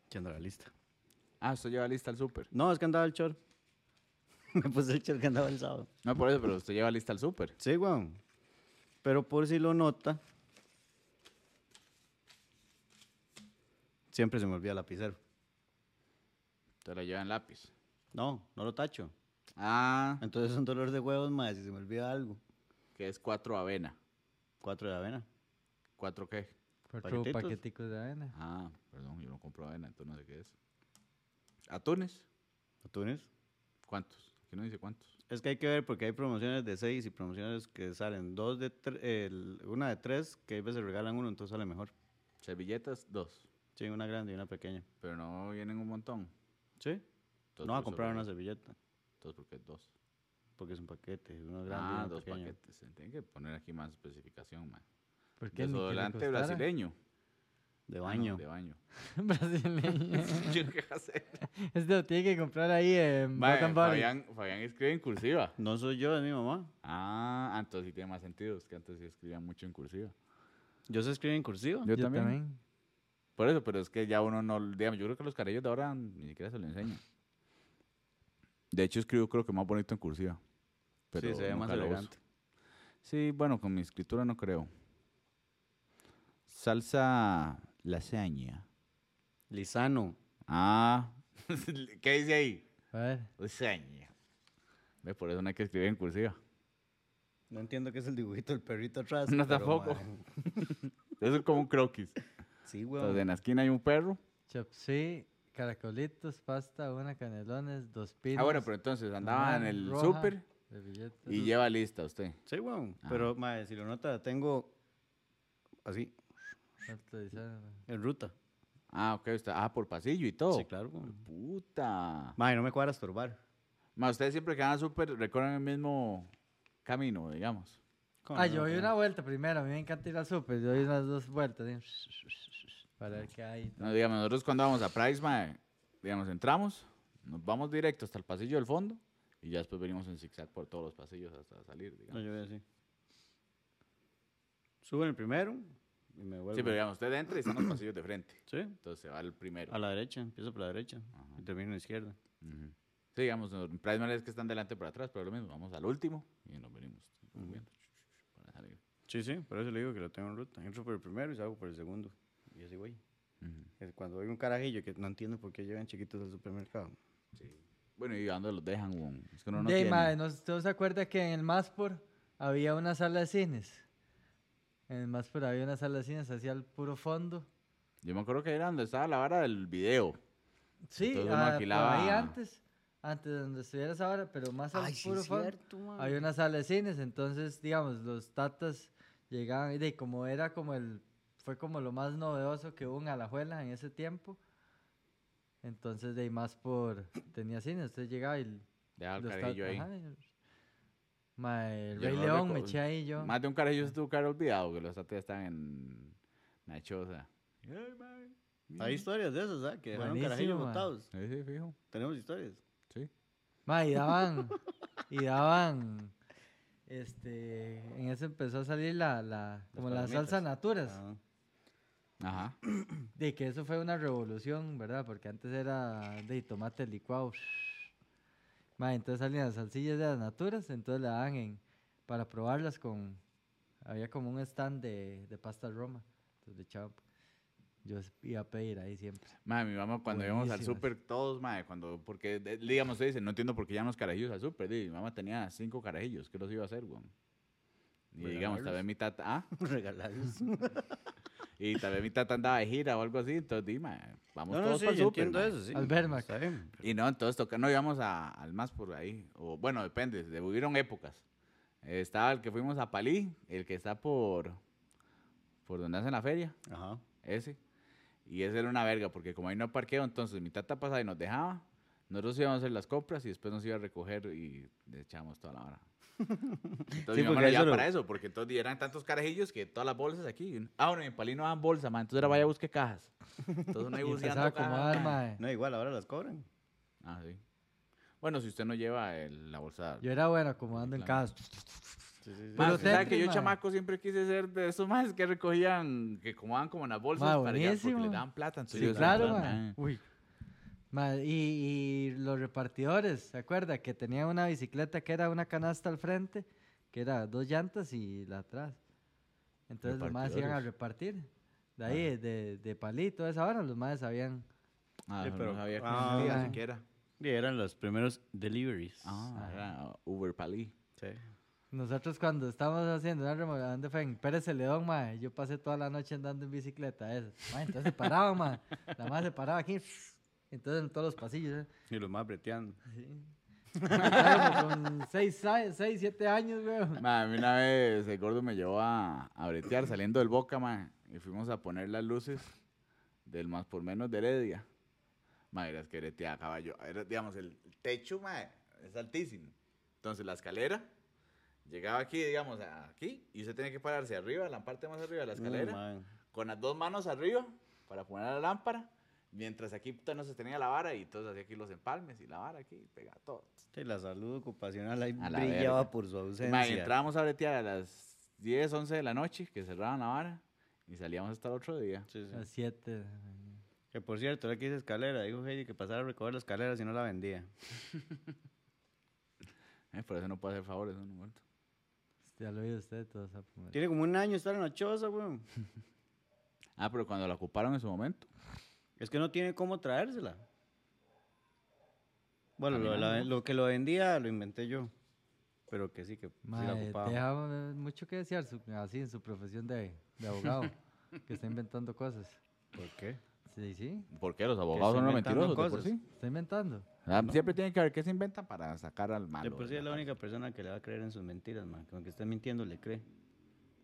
[SPEAKER 1] Echando la lista.
[SPEAKER 2] ah, usted lleva lista al súper.
[SPEAKER 1] No, es que andaba el chor. Me puse el chor que andaba el sábado.
[SPEAKER 2] No por eso, pero usted lleva lista al súper.
[SPEAKER 1] Sí, weón. Pero por si lo nota. Siempre se me olvida el lapicero.
[SPEAKER 2] Usted lo lleva en lápiz.
[SPEAKER 1] No, no lo tacho.
[SPEAKER 2] Ah,
[SPEAKER 1] Entonces es un dolor de huevos, más si se me olvida algo.
[SPEAKER 2] que es cuatro avena.
[SPEAKER 1] Cuatro de avena.
[SPEAKER 2] ¿Cuatro qué?
[SPEAKER 3] Cuatro
[SPEAKER 1] Paquetitos.
[SPEAKER 3] paqueticos de avena.
[SPEAKER 2] Ah, perdón, yo no compro avena, entonces no sé qué es. ¿Atunes?
[SPEAKER 1] ¿Atunes?
[SPEAKER 2] ¿Cuántos? Aquí no dice cuántos.
[SPEAKER 1] Es que hay que ver porque hay promociones de seis y promociones que salen dos de tres, una de tres, que a veces regalan uno, entonces sale mejor.
[SPEAKER 2] Servilletas, dos.
[SPEAKER 1] Sí, una grande y una pequeña.
[SPEAKER 2] Pero no vienen un montón.
[SPEAKER 1] Sí.
[SPEAKER 2] Entonces,
[SPEAKER 1] no va a
[SPEAKER 2] por
[SPEAKER 1] comprar una servilleta,
[SPEAKER 2] Entonces, ¿por qué dos?
[SPEAKER 1] porque es un paquete, una grande y
[SPEAKER 2] Ah,
[SPEAKER 1] una
[SPEAKER 2] dos
[SPEAKER 1] pequeña.
[SPEAKER 2] paquetes. Se Tienen que poner aquí más especificación, man.
[SPEAKER 3] ¿Por qué?
[SPEAKER 2] Desodorante brasileño.
[SPEAKER 1] De
[SPEAKER 2] Ah, no,
[SPEAKER 1] baño.
[SPEAKER 2] de baño.
[SPEAKER 3] Brasileño.
[SPEAKER 2] Yo qué hacer.
[SPEAKER 3] Este lo tiene que comprar ahí en
[SPEAKER 2] Mae. Fabián, Fabián escribe en cursiva.
[SPEAKER 1] No soy yo, es mi mamá.
[SPEAKER 2] Ah, entonces sí tiene más sentido. Es que antes sí escribía mucho en cursiva.
[SPEAKER 1] Yo sé escribir en cursiva.
[SPEAKER 2] Yo, también. Por eso, pero es que ya uno no, digamos, yo creo que los carrillos de ahora ni siquiera se lo enseñan. De hecho, escribo creo que más bonito en cursiva. Pero
[SPEAKER 1] sí, se ve más elegante.
[SPEAKER 2] Sí, bueno, con mi escritura no creo. Salsa lasaña.
[SPEAKER 1] Lisano.
[SPEAKER 2] Ah, ¿qué dice ahí?
[SPEAKER 3] A ver.
[SPEAKER 2] Lasaña. Ve, por eso no hay que escribir en cursiva.
[SPEAKER 1] No entiendo qué es el dibujito del perrito atrás.
[SPEAKER 2] No,
[SPEAKER 1] pero,
[SPEAKER 2] tampoco. Eso es como un croquis.
[SPEAKER 1] Sí,
[SPEAKER 2] Entonces,
[SPEAKER 1] weón.
[SPEAKER 2] en la esquina hay un perro.
[SPEAKER 3] Chopsí, caracolitos, pasta, una canelones, dos pinos.
[SPEAKER 2] Ah, bueno, pero entonces andaba en el
[SPEAKER 3] roja,
[SPEAKER 2] súper y lleva lista usted.
[SPEAKER 1] Sí, weón.
[SPEAKER 2] Ah.
[SPEAKER 1] Pero, mae, si lo nota, tengo así, en ruta.
[SPEAKER 2] Ah, ok, usted, ah, por pasillo y todo.
[SPEAKER 1] Sí, claro, weón.
[SPEAKER 2] Puta.
[SPEAKER 1] Mae, no me cuadra estorbar.
[SPEAKER 2] Ma, ustedes siempre que van al súper recorren el mismo camino, digamos.
[SPEAKER 1] ¿Cómo
[SPEAKER 3] Ah,
[SPEAKER 1] no?
[SPEAKER 3] yo doy una vuelta primero. A mí me encanta ir al súper. Yo doy unas dos vueltas. ¿sí? Para ver qué hay.
[SPEAKER 2] No, digamos, nosotros cuando vamos a Price, ma, digamos, entramos, nos vamos directo hasta el pasillo del fondo y ya después venimos en zigzag por todos los pasillos hasta salir,
[SPEAKER 1] No,
[SPEAKER 2] digamos.
[SPEAKER 1] yo voy así. Subo en el primero y me vuelvo.
[SPEAKER 2] Sí, pero digamos, usted entra y están los pasillos de frente.
[SPEAKER 1] Sí,
[SPEAKER 2] Entonces se va al primero.
[SPEAKER 1] a la derecha, empiezo por la derecha
[SPEAKER 2] Ajá.
[SPEAKER 1] y termino en la izquierda.
[SPEAKER 2] Ujú. Sí, digamos, en Price no es que están delante por atrás, pero lo mismo, vamos al último y nos venimos moviendo para salir.
[SPEAKER 1] Sí, sí, por eso le digo que lo tengo en ruta. Entro por el primero y salgo por el segundo. Y así voy.
[SPEAKER 2] Ujú.
[SPEAKER 1] Es Cuando hay un carajillo que no entiendo por qué llegan chiquitos al supermercado.
[SPEAKER 2] Sí. Bueno, ¿y dónde los dejan? Es que uno no
[SPEAKER 3] de,
[SPEAKER 2] tiene.
[SPEAKER 3] ¿no, ¿usted se acuerda que en el Maspor había una sala de cines? En el Maspor había una sala de cines hacia el puro fondo.
[SPEAKER 2] Yo me acuerdo que era donde estaba la vara del video.
[SPEAKER 3] Sí,
[SPEAKER 2] Entonces uno
[SPEAKER 3] ah,
[SPEAKER 2] alquilaba-
[SPEAKER 3] ahí antes. Antes de donde estuviera esa hora, pero más al puro fondo. Había una sala de cines, entonces, digamos, los tatas llegaban, y de, como era como el, fue como lo más novedoso que hubo en Alajuela en ese tiempo, entonces de ahí más por, tenía cine, usted llegaba y...
[SPEAKER 2] Dejaba el carajillo ahí.
[SPEAKER 3] ajá, y- Mae, el
[SPEAKER 2] Yo
[SPEAKER 3] Rey
[SPEAKER 2] no
[SPEAKER 3] León, me eché ahí yo.
[SPEAKER 2] Más de un carajillo se tuvo que haber olvidado que los tatas están en la choza. Ay, mae.
[SPEAKER 1] Hay historias de esas, ¿sabes? Que dejaron carajillos botados.
[SPEAKER 2] Sí, sí, fijo.
[SPEAKER 1] Tenemos historias.
[SPEAKER 2] Sí.
[SPEAKER 3] Mae, y daban, y daban, este, en eso empezó a salir la, la como la salsa naturas.
[SPEAKER 1] Ah,
[SPEAKER 2] Ajá.
[SPEAKER 3] De que eso fue una revolución, ¿verdad? Porque antes era de tomate licuado. Ma, entonces salían las salsillas de las naturas, entonces la daban en, para probarlas con... Había como un stand de, de pasta roma. Entonces le echaban- Yo iba a pedir ahí siempre.
[SPEAKER 2] Mae, mi mamá cuando íbamos al súper, todos, mae, cuando, porque, de- digamos, usted dice, no entiendo por qué llaman los carajillos al súper. di, Mi mamá tenía cinco carajillos, ¿qué los iba a hacer, weón? Y digamos, tal vez mi tata, ah,
[SPEAKER 1] regalarlos.
[SPEAKER 2] Y tal vez mi tata andaba de gira o algo así, entonces dime, vamos
[SPEAKER 1] No, no,
[SPEAKER 2] todos
[SPEAKER 1] sí,
[SPEAKER 2] para
[SPEAKER 1] yo
[SPEAKER 2] súper,
[SPEAKER 1] entiendo eso, sí.
[SPEAKER 3] Al Vermac.
[SPEAKER 1] Está bien.
[SPEAKER 2] Y no, entonces toca, no íbamos a, al más por ahí. O, bueno, depende, de- hubieron épocas. Eh, estaba el que fuimos a Palí, el que está por, por donde hacen la feria,
[SPEAKER 1] Ajá.
[SPEAKER 2] ese. Y ese era una verga, porque como ahí no hay parqueo, entonces mi tata pasaba y nos dejaba. Nosotros íbamos a hacer las compras y después nos iba a recoger y le echábamos toda la hora. Entonces
[SPEAKER 1] Sí,
[SPEAKER 2] mi mamá
[SPEAKER 1] eso
[SPEAKER 2] llevaba
[SPEAKER 1] lo-
[SPEAKER 2] para eso, porque entonces eran tantos carajillos que todas las bolsas aquí. Ah, bueno, en Palí no daban bolsa, man. Entonces era vaya a busque cajas. Entonces uno ahí
[SPEAKER 3] Y
[SPEAKER 2] buceando
[SPEAKER 3] empezaba a acomodar,
[SPEAKER 2] cajas.
[SPEAKER 1] No, igual, ahora las cobran.
[SPEAKER 2] Ah, sí. Bueno, si usted no lleva el- la bolsa.
[SPEAKER 3] Yo era bueno acomodando en
[SPEAKER 2] Claro.
[SPEAKER 1] Sí, sí, sí.
[SPEAKER 2] Más,
[SPEAKER 3] Pero
[SPEAKER 2] sabe
[SPEAKER 3] Tetris,
[SPEAKER 2] que yo chamaco siempre quise ser de esos más que recogían, que acomodaban como en las bolsas para allá porque le daban plata. Entonces
[SPEAKER 3] Sí,
[SPEAKER 2] yo
[SPEAKER 3] claro. Uy. Y, y los repartidores, ¿se acuerda? Que tenían una bicicleta que era una canasta al frente, que era dos llantas y la atrás. Entonces los más iban a repartir. De ahí, de, de palito, esa hora, los más sabían.
[SPEAKER 2] Ah,
[SPEAKER 1] Sí,
[SPEAKER 2] no
[SPEAKER 1] pero-
[SPEAKER 2] sabía cómo
[SPEAKER 1] ah,
[SPEAKER 2] siquiera.
[SPEAKER 1] Y eran los primeros deliveries.
[SPEAKER 2] Ah, era Uber Palí.
[SPEAKER 1] Sí.
[SPEAKER 3] Nosotros cuando estábamos haciendo una remodelación de fue en Pérez Celedón, mae, yo pasé toda la noche andando en bicicleta. Eso. Mae, entonces se paraba, mae. La más se paraba aquí. Entonces en todos los pasillos. ¿eh?
[SPEAKER 1] Y los más breteando.
[SPEAKER 3] Sí. Con 6, 7 años, weón.
[SPEAKER 2] Ma, a mí una vez el gordo me llevó a, a bretear saliendo del Boca, ma, y fuimos a poner las luces del más por menos de Heredia. Ma, era que breteaba caballo. Era, digamos, el techo, ma, es altísimo. Entonces la escalera llegaba aquí, digamos, aquí, y usted tiene que pararse arriba, la parte más arriba de la escalera,
[SPEAKER 1] Mm, man.
[SPEAKER 2] con las dos manos arriba para poner la lámpara, mientras aquí puta, no se tenía la vara, y entonces hacía aquí los empalmes y la vara aquí, y pegaba todo.
[SPEAKER 1] Sí, la salud ocupacional ahí brillaba
[SPEAKER 2] verga.
[SPEAKER 1] por su ausencia.
[SPEAKER 2] entrábamos a bretear a las 10, 11 de la noche, que cerraban la vara, y salíamos hasta el otro día.
[SPEAKER 1] Sí, sí.
[SPEAKER 3] A 7.
[SPEAKER 1] Que por cierto, ahora que hice escalera, dijo Heidi que pasara a recoger la escalera si no la vendía.
[SPEAKER 2] Eh, por eso no puede hacer favores, uno muerto.
[SPEAKER 3] Ya lo oído usted, todo esa.
[SPEAKER 1] Tiene como un año estar en la choza, weón.
[SPEAKER 2] Ah, pero cuando la ocuparon en su momento.
[SPEAKER 1] Es que no tiene cómo traérsela. Bueno, lo, la- que lo vendía lo inventé yo. Pero que sí, que sí la ocupaba.
[SPEAKER 3] deja mucho que desear su- así en su profesión de, de abogado, que está inventando cosas.
[SPEAKER 1] ¿Por qué?
[SPEAKER 3] Sí, sí,
[SPEAKER 2] ¿Por qué? Los abogados son unos
[SPEAKER 1] inventando
[SPEAKER 2] mentirosos, de por
[SPEAKER 1] cosas.
[SPEAKER 2] sí.
[SPEAKER 3] está inventando.
[SPEAKER 2] Ah, Siempre tienen que ver qué se inventan para sacar al malo.
[SPEAKER 1] de por sí es la única persona que le va a creer en sus mentiras, man. Que aunque esté mintiendo, le cree.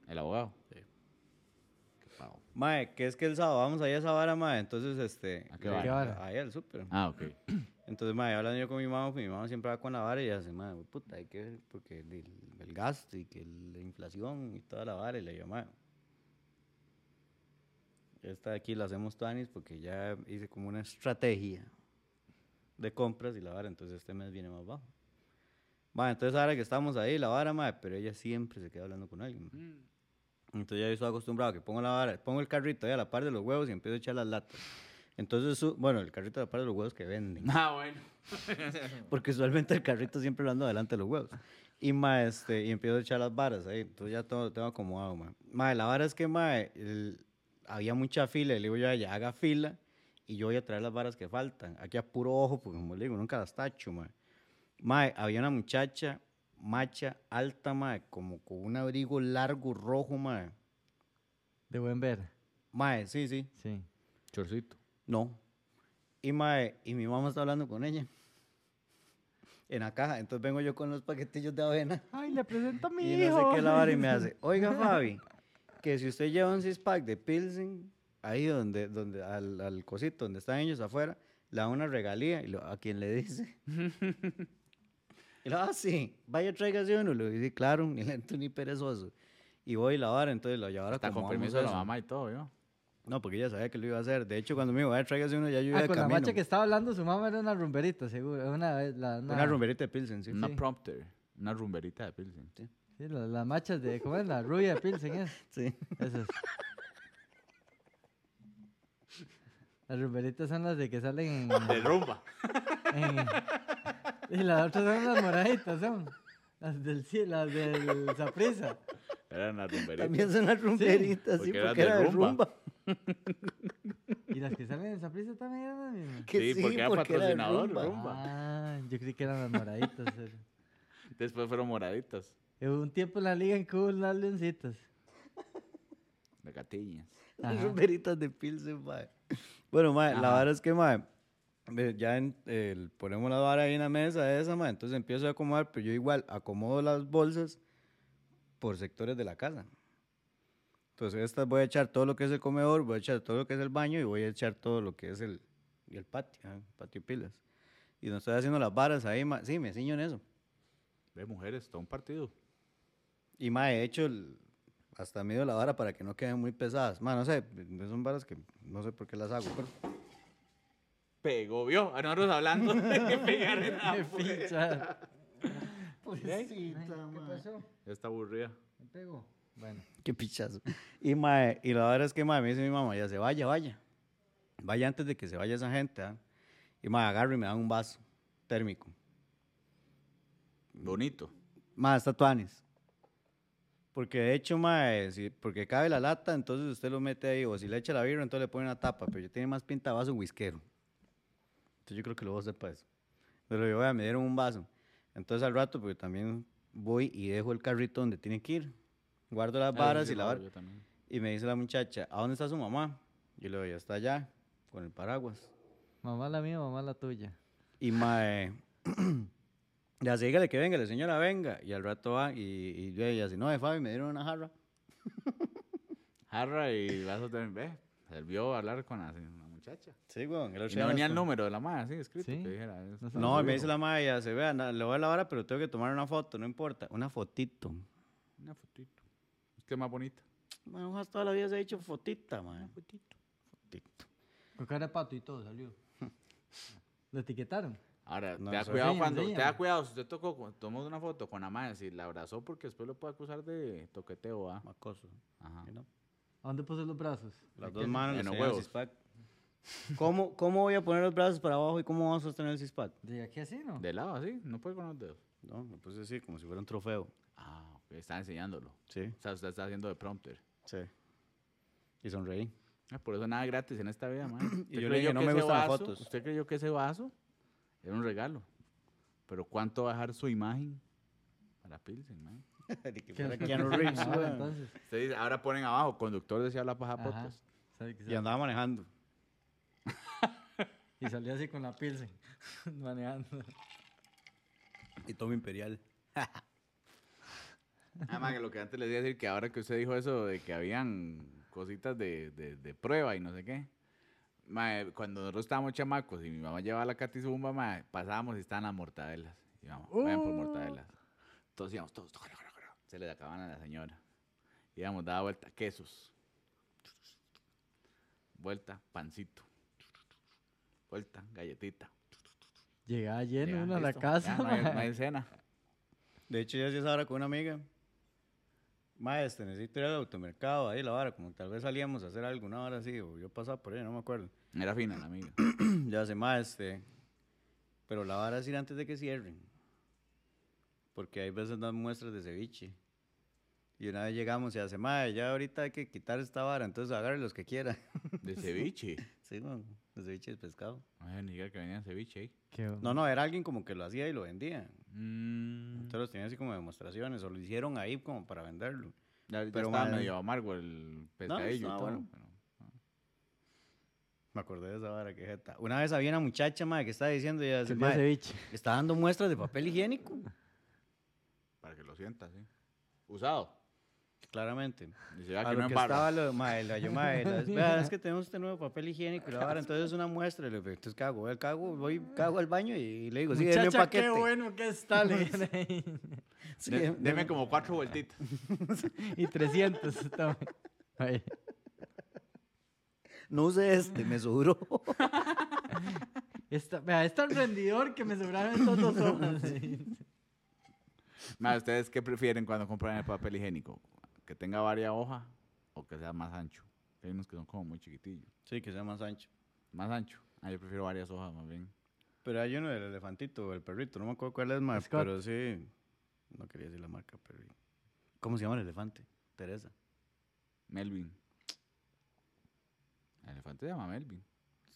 [SPEAKER 2] El abogado.
[SPEAKER 1] Sí.
[SPEAKER 2] Qué pavo.
[SPEAKER 1] Mae, que es que el sábado vamos allá a esa vara, mae. Entonces, este.
[SPEAKER 2] ¿A qué vara?
[SPEAKER 3] ¿Qué vara?
[SPEAKER 1] Ahí al súper.
[SPEAKER 2] Ah, ok.
[SPEAKER 1] Entonces, mae, hablando yo con mi mamá, pues mi mamá siempre va con la vara y hace, mae, puta, hay que ver porque el, el gasto y que la inflación y toda la vara. Y le digo, mae, esta de aquí la hacemos tuanis porque ya hice como una estrategia de compras y la vara, entonces este mes viene más bajo. Mae, entonces ahora que estamos ahí, la vara, mae, pero ella siempre se queda hablando con alguien. mae. Entonces ya yo estoy acostumbrado a que pongo la vara, pongo el carrito ahí a la par de los huevos y empiezo a echar las latas. Entonces, su- bueno, el carrito a la par de los huevos que venden.
[SPEAKER 2] Ah, bueno.
[SPEAKER 1] Porque usualmente el carrito siempre lo ando delante de los huevos. Y, ma, este, y empiezo a echar las varas ahí. Entonces ya todo tengo acomodado, ma. Ma, la vara es que, ma, el- había mucha fila. Y le digo yo a ella, haga fila y yo voy a traer las varas que faltan. Aquí a puro ojo, porque como le digo, nunca las tacho, ma. Ma, había una muchacha, macha, alta, ma, como con un abrigo largo, rojo, ma.
[SPEAKER 3] De buen ver,
[SPEAKER 1] Ma, sí, sí.
[SPEAKER 3] sí.
[SPEAKER 2] Chorcito.
[SPEAKER 1] No. Y, mae, y mi mamá está hablando con ella. En la caja. Entonces vengo yo con los paquetillos de avena.
[SPEAKER 3] Ay, le presento a mi
[SPEAKER 1] Y
[SPEAKER 3] hijo.
[SPEAKER 1] no sé qué la vara y me hace. Oiga, Fabi, que si usted lleva un six pack de Pilsen, ahí donde, donde, al, al cosito donde están ellos afuera, le da una regalía. Y lo, a quien le dice. y lo, ah, sí, vaya, tráigase uno. Le dice, claro, ni lento ni perezoso. Y voy y la vara, entonces lo
[SPEAKER 2] Está
[SPEAKER 1] como
[SPEAKER 2] con permiso de la mamá y todo, ¿yo?
[SPEAKER 1] No, porque ella sabía que lo iba a hacer. De hecho, cuando me dijo, vaya, tráigase uno, ya yo iba
[SPEAKER 3] Ah,
[SPEAKER 1] de
[SPEAKER 3] con la
[SPEAKER 1] camino.
[SPEAKER 3] macha que estaba hablando, su mamá era una rumberita, seguro. Una, la,
[SPEAKER 1] Una rumberita de Pilsen, sí.
[SPEAKER 2] Una
[SPEAKER 3] Sí.
[SPEAKER 2] prompter. Una rumberita de Pilsen.
[SPEAKER 3] Sí, la- las machas de, ¿cómo es? La rubia de Pilsen, ¿es?
[SPEAKER 1] Sí.
[SPEAKER 3] Esas. Las rumberitas son las de que salen en...
[SPEAKER 2] De rumba.
[SPEAKER 3] en- y las otras son las moraditas, son. Las del cielo, las del Saprisa.
[SPEAKER 2] Era una rumberita.
[SPEAKER 1] También son las rumberitas, sí,
[SPEAKER 2] porque eran
[SPEAKER 1] porque
[SPEAKER 2] de
[SPEAKER 1] era de
[SPEAKER 2] rumba.
[SPEAKER 1] rumba.
[SPEAKER 3] Y las que salen en Saprisa también eran las mismas.
[SPEAKER 1] Que
[SPEAKER 2] Sí, porque era patrocinador, rumba.
[SPEAKER 3] Ah, yo creí que eran las moraditas.
[SPEAKER 2] Después fueron moraditas.
[SPEAKER 3] Hubo un tiempo en la liga en que hubo las leoncitas.
[SPEAKER 2] De gatillas.
[SPEAKER 3] Ajá.
[SPEAKER 1] Rumberitas de Pilsen, mae. Bueno, mae, la
[SPEAKER 2] Ajá.
[SPEAKER 1] verdad es que, mae, ya en el- ponemos la vara ahí en la mesa esa, mae, entonces empiezo a acomodar, pero yo igual acomodo las bolsas por sectores de la casa. Entonces, estas voy a echar todo lo que es el comedor, voy a echar todo lo que es el baño y voy a echar todo lo que es el, y el patio, ajá, patio y pilas. Y no estoy haciendo las varas ahí, mae. Sí, me ciño en eso.
[SPEAKER 2] Ve, mujeres, todo un partido.
[SPEAKER 1] Y mae, he hecho el- hasta medio la vara para que no queden muy pesadas. Mae, no sé, son varas que no sé por qué las hago, pero
[SPEAKER 2] Pegó, vio. A nosotros hablando de pegar en la
[SPEAKER 3] ficha.
[SPEAKER 1] Pobrecita,
[SPEAKER 3] ¿Qué pasó?
[SPEAKER 2] Ya está aburrida.
[SPEAKER 3] ¿Me pegó? Bueno.
[SPEAKER 1] Qué pichazo. Y, mae, y la verdad es que mae, me dice mi mamá, ya se vaya, vaya. Vaya antes de que se vaya esa gente. ¿ah? Y mae, agarro y me dan un vaso térmico.
[SPEAKER 2] Bonito.
[SPEAKER 1] Mae, está tuanis. Porque de hecho, mae, si- porque cabe la lata, entonces usted lo mete ahí. O si le echa la birra, entonces le pone una tapa. Pero yo tiene más pinta de vaso whiskero. Entonces yo creo que lo voy a hacer para eso. Pero yo, vea, me dieron un vaso. Entonces al rato, porque también voy y dejo el carrito donde tiene que ir. Guardo las
[SPEAKER 2] Ah,
[SPEAKER 1] varas y la vara. Y me dice la muchacha, ¿a dónde está su mamá? Yo le digo, ya está allá, con el paraguas.
[SPEAKER 3] Mamá la mía, mamá la tuya.
[SPEAKER 1] Y mae, ya así, dígale que venga, la señora venga. Y al rato va y, y yo ella así, no, de Fabi, me dieron una jarra.
[SPEAKER 2] Jarra y vaso también. Ve, servió hablar con la, la muchacha.
[SPEAKER 1] Sí, weón.
[SPEAKER 2] Y
[SPEAKER 1] otro
[SPEAKER 2] no venía el número de la madre, sí, escrito.
[SPEAKER 3] Sí.
[SPEAKER 2] Que dijera,
[SPEAKER 3] No
[SPEAKER 1] y me dice la madre, ya se vea, le voy a la hora, pero tengo que tomar una foto, no importa. Una fotito.
[SPEAKER 2] Una fotito. Es que es más bonita.
[SPEAKER 1] Bueno, toda la vida se ha dicho fotita, mae. Fotito. Fotito.
[SPEAKER 3] Con cara de pato y todo salió. ¿Lo etiquetaron?
[SPEAKER 2] Ahora,
[SPEAKER 1] No
[SPEAKER 2] te da cuidado cuando, te da cuidado, si usted tocó, tomó una foto con la madre, si la abrazó porque después lo puede acusar de toqueteo, ¿ah?
[SPEAKER 1] Macoso.
[SPEAKER 2] Ajá.
[SPEAKER 1] know.
[SPEAKER 3] ¿A dónde puso los brazos?
[SPEAKER 1] Las dos manos
[SPEAKER 2] En los huevos.
[SPEAKER 1] ¿Cómo, ¿Cómo voy a poner los brazos para abajo y cómo vamos a sostener el six-pack?
[SPEAKER 3] ¿De aquí así, no?
[SPEAKER 2] De lado, así, no puede con los dedos.
[SPEAKER 1] No, me puse así, como si fuera un trofeo.
[SPEAKER 2] Ah, ok, está enseñándolo.
[SPEAKER 1] Sí,
[SPEAKER 2] O sea, usted está haciendo de prompter.
[SPEAKER 1] sí. Y sonreí.
[SPEAKER 2] Ah, por eso nada gratis en esta vida, man.
[SPEAKER 1] Y yo le dije, no me
[SPEAKER 2] ese
[SPEAKER 1] gustan las
[SPEAKER 2] vaso-
[SPEAKER 1] fotos.
[SPEAKER 2] Usted creyó que ese vaso era un regalo. Pero ¿cuánto va a dejar su imagen para Pilsen, man?
[SPEAKER 1] Ni que
[SPEAKER 3] ¿Qué
[SPEAKER 1] fuera
[SPEAKER 3] es lo que
[SPEAKER 1] Keanu Reeves,
[SPEAKER 3] entonces?
[SPEAKER 2] Usted dice, ahora ponen abajo, conductor decía la paja
[SPEAKER 3] Ajá.
[SPEAKER 2] podcast.
[SPEAKER 3] Sabe que
[SPEAKER 1] Y
[SPEAKER 3] sabe.
[SPEAKER 1] andaba manejando.
[SPEAKER 3] Y salió así con la pilsen, manejando.
[SPEAKER 1] Y todo imperial.
[SPEAKER 2] Además, que lo que antes les iba a decir, que ahora que usted dijo eso de que habían cositas de, de, de prueba y no sé qué. Mae, cuando nosotros estábamos chamacos y mi mamá llevaba la catizumba, mae, pasábamos y estaban las mortadelas. Y vamos, vayan por mortadelas. Todos íbamos, todos, se le acaban a la señora. Íbamos, daba vuelta, quesos. Vuelta, pancito. Vuelta, galletita.
[SPEAKER 3] Llegaba lleno
[SPEAKER 2] Ya,
[SPEAKER 3] uno a la casa.
[SPEAKER 2] Ya, no, hay, no
[SPEAKER 3] mae.
[SPEAKER 2] hay cena.
[SPEAKER 1] De hecho, yo hacía esa hora con una amiga. Maestre, necesito ir al automercado, ahí la vara, como tal vez salíamos a hacer alguna hora así, o yo pasaba por ahí, no me acuerdo.
[SPEAKER 2] Era fina la amiga.
[SPEAKER 1] ya sé, maestre. Pero la vara es ir antes de que cierren. Porque hay veces dan muestras de ceviche. Y una vez llegamos y hace, madre, ya ahorita hay que quitar esta vara, entonces agarre los que quiera.
[SPEAKER 2] De ceviche.
[SPEAKER 1] sí, no, de ceviche de pescado.
[SPEAKER 2] Ay, ni diga que venía ceviche ahí.
[SPEAKER 3] Qué
[SPEAKER 1] No, no, era alguien como que lo hacía y lo vendía.
[SPEAKER 2] Mm.
[SPEAKER 1] Entonces los tenía así como demostraciones, o lo hicieron ahí como para venderlo.
[SPEAKER 2] Ya, ya
[SPEAKER 1] Pero,
[SPEAKER 2] estaba medio amargo el pescadillo y todo.
[SPEAKER 1] bueno.
[SPEAKER 2] pero-
[SPEAKER 1] Me acordé de esa vara, que jeta. Una vez había una muchacha, madre, que estaba diciendo, y ella
[SPEAKER 3] Que
[SPEAKER 1] decía,
[SPEAKER 3] día
[SPEAKER 1] "Mae,
[SPEAKER 3] ceviche.
[SPEAKER 1] está dando muestras de papel higiénico.
[SPEAKER 2] para que lo sientas, sí. Usado.
[SPEAKER 1] Claramente.
[SPEAKER 2] Se vea
[SPEAKER 1] A
[SPEAKER 2] que
[SPEAKER 1] lo
[SPEAKER 2] no
[SPEAKER 1] que
[SPEAKER 2] embarra.
[SPEAKER 1] estaba lo, mae, la yo, mae, la- vea, es que tenemos este nuevo papel higiénico y la vara, entonces es una muestra. Le digo, entonces, ¿qué hago? Voy al cago, voy, cago al baño y le digo, sí, deme un
[SPEAKER 3] Muchacha,
[SPEAKER 1] paquete.
[SPEAKER 3] qué bueno que está. le.
[SPEAKER 1] Sí,
[SPEAKER 2] De-
[SPEAKER 1] deme-
[SPEAKER 2] deme como cuatro vueltitas.
[SPEAKER 3] y 300. está- Ahí.
[SPEAKER 1] No use este, me sobró.
[SPEAKER 3] Está, vea, es tan rendidor que me sobraron estos dos hojas.
[SPEAKER 2] Ma, ¿Ustedes qué prefieren cuando compran el papel higiénico? ¿Que tenga varias hojas o que sea más ancho? Hay unos que son como muy chiquitillos.
[SPEAKER 1] Sí, que sea más ancho.
[SPEAKER 2] Más ancho. Ah, yo prefiero varias hojas más bien.
[SPEAKER 1] Pero hay uno del elefantito o el perrito, no me acuerdo cuál es,
[SPEAKER 3] Scott.
[SPEAKER 1] pero sí. No quería decir la marca, pero. ¿Cómo se llama el elefante? Teresa.
[SPEAKER 2] Melvin. El elefante se llama Melvin.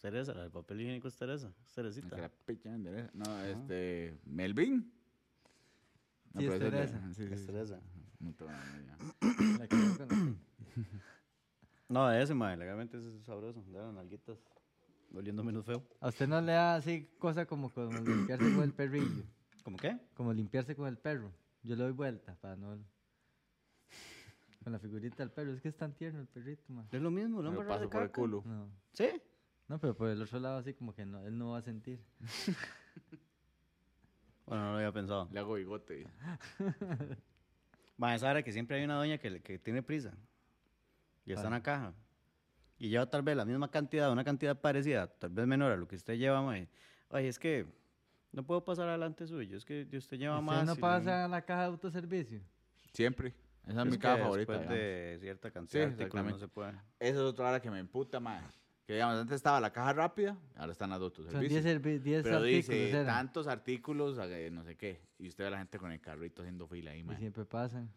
[SPEAKER 1] Teresa, del papel higiénico es Teresa. Es
[SPEAKER 2] Es
[SPEAKER 1] Teresita.
[SPEAKER 2] que la picha endereza. No, este. ¿Melvin? No,
[SPEAKER 3] Sí, es
[SPEAKER 2] de-
[SPEAKER 3] Teresa.
[SPEAKER 2] sí, sí,
[SPEAKER 1] Es
[SPEAKER 2] sí.
[SPEAKER 1] Teresa.
[SPEAKER 2] No.
[SPEAKER 3] La veo con la-
[SPEAKER 1] No, ese, mae, legalmente ese es sabroso. De las nalguitas. Oliendo menos feo.
[SPEAKER 3] ¿A usted no le da así cosa como, como limpiarse con el perrillo?
[SPEAKER 1] ¿Cómo qué?
[SPEAKER 3] Como limpiarse con el perro. Yo le doy vuelta para no... Con la figurita del perro. Es que es tan tierno el perrito, man.
[SPEAKER 1] Es lo mismo,
[SPEAKER 2] Me
[SPEAKER 1] ¿no?
[SPEAKER 2] lo paso por el culo.
[SPEAKER 3] No.
[SPEAKER 1] ¿Sí?
[SPEAKER 3] No, pero por el otro lado así como que no, él no va a sentir.
[SPEAKER 1] Bueno, no lo había pensado.
[SPEAKER 2] Le hago bigote.
[SPEAKER 1] Mae, Sara, que siempre hay una doña que, que tiene prisa. Y está en la caja. Y lleva tal vez la misma cantidad, una cantidad parecida, tal vez menor a lo que usted lleva, mae. Ay, es que no puedo pasar adelante suyo, es que usted lleva
[SPEAKER 3] ¿Usted
[SPEAKER 1] más.
[SPEAKER 3] no pasa a la caja de autoservicio?
[SPEAKER 2] Siempre. Esa es,
[SPEAKER 1] Es
[SPEAKER 2] mi caja favorita.
[SPEAKER 1] Después de cierta cantidad de artículos no se puede.
[SPEAKER 2] Esa es otra hora que me emputa, mae. Que digamos, antes estaba la caja rápida, ahora están las de
[SPEAKER 3] Son
[SPEAKER 2] autoservicio.
[SPEAKER 3] 10 servi- 10
[SPEAKER 2] Pero
[SPEAKER 3] artículos,
[SPEAKER 2] dice,
[SPEAKER 3] eran.
[SPEAKER 2] tantos artículos, eh, no sé qué. Y usted ve a la gente con el carrito haciendo fila ahí,
[SPEAKER 3] Y
[SPEAKER 2] mae.
[SPEAKER 3] siempre pasan.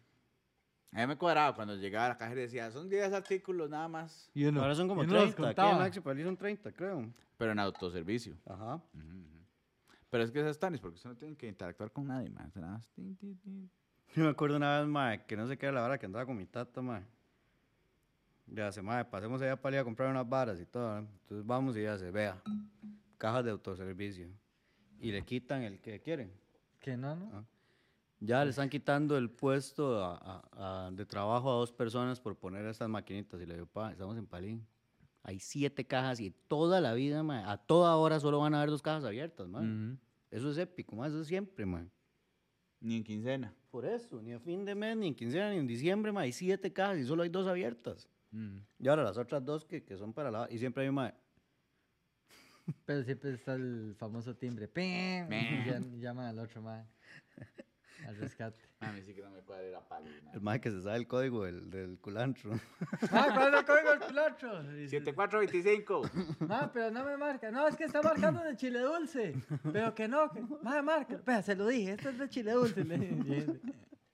[SPEAKER 2] A mí me cuadraba cuando llegaba a la caja y decía, son 10 artículos nada más.
[SPEAKER 3] Y uno,
[SPEAKER 1] Ahora son como
[SPEAKER 3] y uno los
[SPEAKER 1] 30, aquí en
[SPEAKER 3] contaba.
[SPEAKER 1] Maxi Palí son 30, creo.
[SPEAKER 2] Pero en autoservicio.
[SPEAKER 1] Ajá.
[SPEAKER 2] Ujú, ujú. Pero es que esas tanis, porque usted no tiene que interactuar con nadie. Usted nada más, tin, tin, tin.
[SPEAKER 1] Yo me acuerdo una vez, mae, que no sé qué era la vara que andaba con mi tata, mae. Ya se, mae, pasemos allá para ir a comprar unas varas y todo. ¿no? Entonces vamos y ya se vea. Cajas de autoservicio. Y le quitan el que quieren.
[SPEAKER 3] Que no, ¿no?
[SPEAKER 1] Ah. Ya le están quitando el puesto a- a- a- de trabajo a dos personas por poner estas maquinitas. Y le digo, pa, estamos en Palín. Hay siete cajas y toda la vida, mae, a toda hora solo van a haber dos cajas abiertas, mae.
[SPEAKER 2] Ujú.
[SPEAKER 1] Eso es épico, mae, eso es siempre, mae.
[SPEAKER 2] Ni en quincena.
[SPEAKER 1] Por eso, ni a fin de mes, ni en quincena, ni en diciembre, ma, hay siete cajas y solo hay dos abiertas.
[SPEAKER 2] Ujú.
[SPEAKER 1] Y ahora las otras dos que, que son para la... Y siempre hay una...
[SPEAKER 3] Pero siempre está el famoso timbre. ¡Pim! Y ya- llaman al otro más. Al rescate.
[SPEAKER 2] A mí sí que no me cuadra ir a Pali, mae.
[SPEAKER 1] El mae que se sabe el código del, del culantro.
[SPEAKER 3] ¡Ah, cuál es el código del culantro! Dice,
[SPEAKER 2] 7425.
[SPEAKER 3] Ma, pero no me marca. No, es que está marcando de chile dulce. Pero que no. Que... Ma, marca. Vea, se lo dije. Esto es de chile dulce.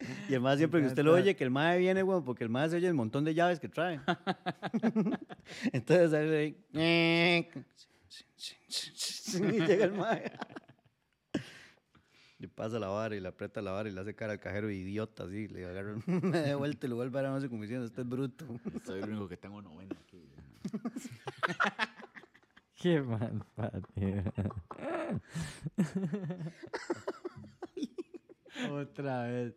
[SPEAKER 1] Y el mae siempre que usted lo oye, que el mae viene, bueno, porque el mae se oye el montón de llaves que trae. Entonces ahí le- y llega el mae. Le pasa la vara y le aprieta la vara y le hace cara al cajero idiota, así. Le agarra, me da vuelta y lo vuelve a dar como diciendo, este es bruto.
[SPEAKER 2] Soy el único que tengo noveno aquí.
[SPEAKER 3] Qué mal, patio. Otra vez.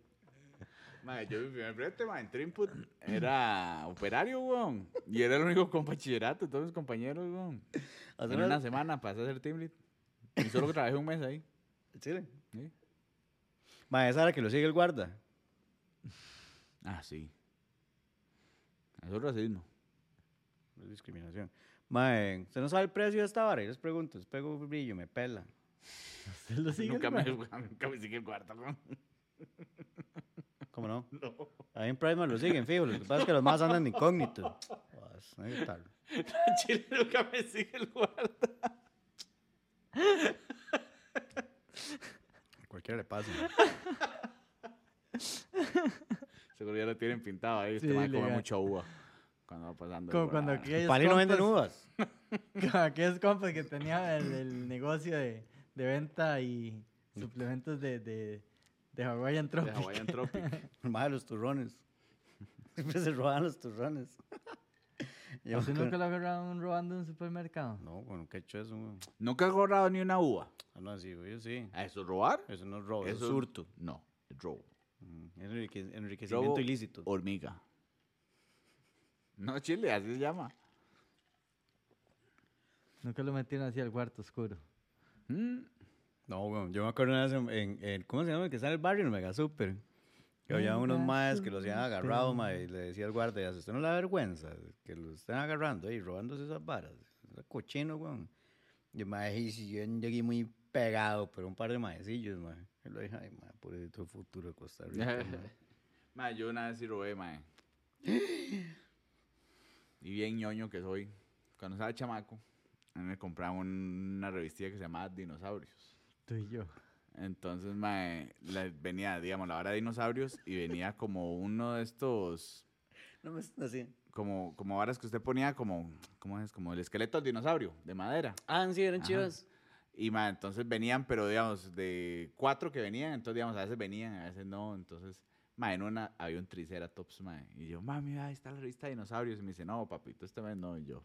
[SPEAKER 2] Mae, yo mi primer brete, mae, en Trimput era operario, weón. Y era el único con bachillerato, todos mis compañeros, weón.
[SPEAKER 1] Hace
[SPEAKER 2] En
[SPEAKER 1] una-
[SPEAKER 2] semana pasé a hacer team lead. Y solo trabajé un mes ahí.
[SPEAKER 1] Chile.
[SPEAKER 2] ¿sí?
[SPEAKER 1] Mae, esa era que lo sigue el guarda.
[SPEAKER 2] Ah, sí. Eso es racismo.
[SPEAKER 1] Es discriminación. Mae, ¿usted no sabe el precio de esta vara? Y les pregunto, les pego un brillo, me pela.
[SPEAKER 3] ¿Usted lo sigue?
[SPEAKER 2] Nunca me,
[SPEAKER 3] ma?
[SPEAKER 2] nunca me sigue el cuarto, weón.
[SPEAKER 1] ¿Cómo no? Ahí en Priceman lo siguen, fijo. Lo que pasa es que los más andan de incógnito. Pues, no hay que estarlo.
[SPEAKER 2] Chile nunca me sigue el guarda.
[SPEAKER 1] A Cualquiera le pasa.
[SPEAKER 2] Seguro ya lo tienen pintado ahí. Este
[SPEAKER 3] Sí,
[SPEAKER 2] mae come mucha uva. Cuando va pasando.
[SPEAKER 3] Como cuando aquellos
[SPEAKER 1] Palí no venden
[SPEAKER 3] compas-
[SPEAKER 1] uvas.
[SPEAKER 3] como aquellos compas que tenía el, el negocio de, de venta y suplementos de, de, de Hawaiian
[SPEAKER 2] de
[SPEAKER 3] Tropic.
[SPEAKER 2] Hawaiian Tropic.
[SPEAKER 1] De los turrones. Siempre se roban los turrones. Yo
[SPEAKER 3] ¿Usted nunca lo agarraron robando en un supermercado?
[SPEAKER 1] No, bueno, ¿qué he hecho eso? güey?
[SPEAKER 2] Nunca he agarrado ni una uva.
[SPEAKER 1] Ah, no, sí, güey, sí.
[SPEAKER 2] ¿A ¿Eso es robar?
[SPEAKER 1] Eso no es robo, eso
[SPEAKER 2] Eso
[SPEAKER 1] es surto.
[SPEAKER 2] No, es robo.
[SPEAKER 1] Mm, enrique- enriquecimiento
[SPEAKER 2] Robo
[SPEAKER 1] ilícito.
[SPEAKER 2] Hormiga. No, Chile, así se llama.
[SPEAKER 3] Nunca lo metieron así al cuarto oscuro.
[SPEAKER 2] Mm,
[SPEAKER 1] No, bueno, yo me acuerdo una vez en, en- en- ¿cómo se llama? El que está en el barrio, en el Mega Super. Que había unos maes que los habían agarrado, mae, y le decía al guardia, ¿usted no le da vergüenza que los estén agarrando y robándose esas varas? Es cochino, weón. Y el mae, y si yo llegué muy pegado, pero un par de maecillos, mae. Y lo dije, ay, mae, por el futuro de Costa Rica, mae".
[SPEAKER 2] mae, yo una vez sí robé, mae. Y bien ñoño que soy. Cuando estaba chamaco, a mí me compraban una revistilla que se llamaba Dinosaurios.
[SPEAKER 3] Tú y yo.
[SPEAKER 2] Entonces, mae, la- venía, digamos, la hora de dinosaurios y venía como uno de estos,
[SPEAKER 1] No me están así.
[SPEAKER 2] como, como varas que usted ponía como, ¿cómo es? Como el esqueleto del dinosaurio, de madera.
[SPEAKER 1] Ah, sí, eran
[SPEAKER 2] Ajá.
[SPEAKER 1] chivas.
[SPEAKER 2] Y mae, entonces venían, pero digamos, de cuatro que venían, entonces digamos, a veces venían, a veces no, entonces Ma, en una había un Triceratops, ma. Y yo, mami, ahí está la revista de dinosaurios. Y me dice, no, papito, este mes no. Y yo,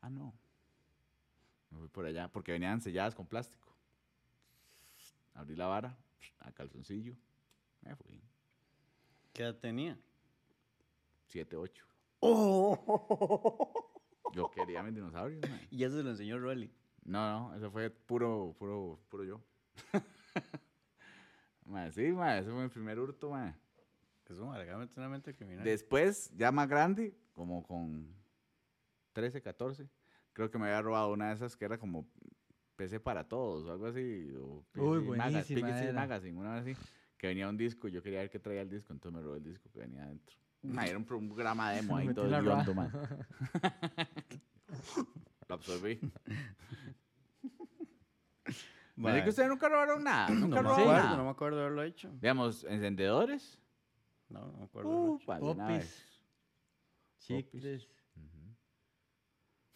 [SPEAKER 2] ah, no. Me fui por allá, porque venían selladas con plástico. Abrí la vara, a calzoncillo. Me fui.
[SPEAKER 1] ¿Qué edad tenía?
[SPEAKER 2] 7, 8.
[SPEAKER 1] ¡Oh!
[SPEAKER 2] Yo quería mis dinosaurios, ma.
[SPEAKER 1] Y eso se lo enseñó Rolly.
[SPEAKER 2] No, no, eso fue puro, puro, puro yo. ma, sí, ma, ese fue mi primer hurto, ma.
[SPEAKER 1] Es un alegamente una mente criminal.
[SPEAKER 2] Después, ya más grande, como con 13, 14, creo que me había robado una de esas que era como PC para todos o algo así. O
[SPEAKER 3] Uy,
[SPEAKER 2] PC Maga-
[SPEAKER 3] buenísima
[SPEAKER 2] PC. Magazine, una vez así. Que venía un disco, yo quería ver qué traía el disco, entonces me robé el disco que venía adentro. Era un programa demo ahí todo
[SPEAKER 3] la ra-
[SPEAKER 2] hediondo, ma. Lo absorbí. Me dice que ustedes nunca robaron nada, nunca
[SPEAKER 1] no me
[SPEAKER 2] robaron
[SPEAKER 1] acuerdo,
[SPEAKER 2] nada.
[SPEAKER 1] no me acuerdo de haberlo hecho.
[SPEAKER 2] Digamos, encendedores.
[SPEAKER 1] No, no me acuerdo de haberlo
[SPEAKER 2] Uh,
[SPEAKER 1] hecho.
[SPEAKER 2] de una vez.
[SPEAKER 3] Popis. Chicles.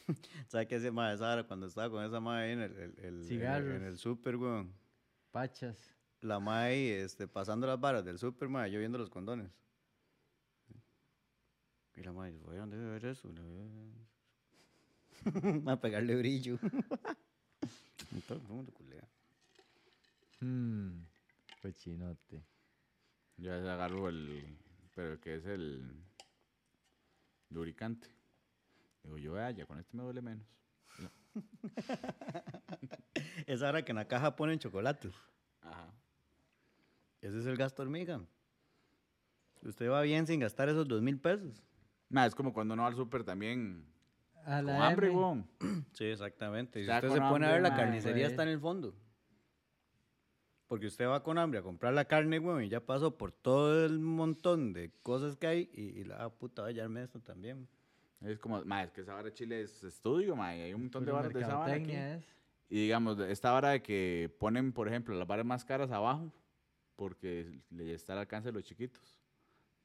[SPEAKER 1] ¿Sabes qué hacía mae esa hora cuando estaba con esa ahí en el, el, el-
[SPEAKER 3] Cigarros.
[SPEAKER 1] en el super, weón?
[SPEAKER 3] Pachas.
[SPEAKER 1] La ahí, este, pasando las varas del super, mae, yo viendo los condones. Y la mae, voy a dónde ver eso. Voy a- a pegarle brillo. Todo el mundo culea.
[SPEAKER 3] Mmm. Cochinote.
[SPEAKER 2] Yo a veces agarro el. Pero que es el. Lubricante. Digo, yo, vea, ya con este me duele menos.
[SPEAKER 1] Es ahora que en la caja ponen chocolates.
[SPEAKER 2] Ajá.
[SPEAKER 1] Ese es el gasto hormiga. Usted va bien sin gastar esos dos mil pesos.
[SPEAKER 2] Nah, es como cuando uno va al súper también.
[SPEAKER 3] A
[SPEAKER 2] Con
[SPEAKER 3] la
[SPEAKER 2] hambre,
[SPEAKER 3] M.
[SPEAKER 2] weón.
[SPEAKER 1] Sí, exactamente. Y si usted se pone a ver, la carnicería está en el fondo. Porque usted va con hambre a comprar la carne, güey, y ya pasó por todo el montón de cosas que hay y, y la ah, puta, va a hallarme esto también.
[SPEAKER 2] Es como, ma, es que esa vara de Chile es estudio, ma, y hay un montón de varas de esa vara aquí. Y digamos, de- esta vara de que ponen, por ejemplo, las varas más caras abajo, porque le está al alcance de los chiquitos.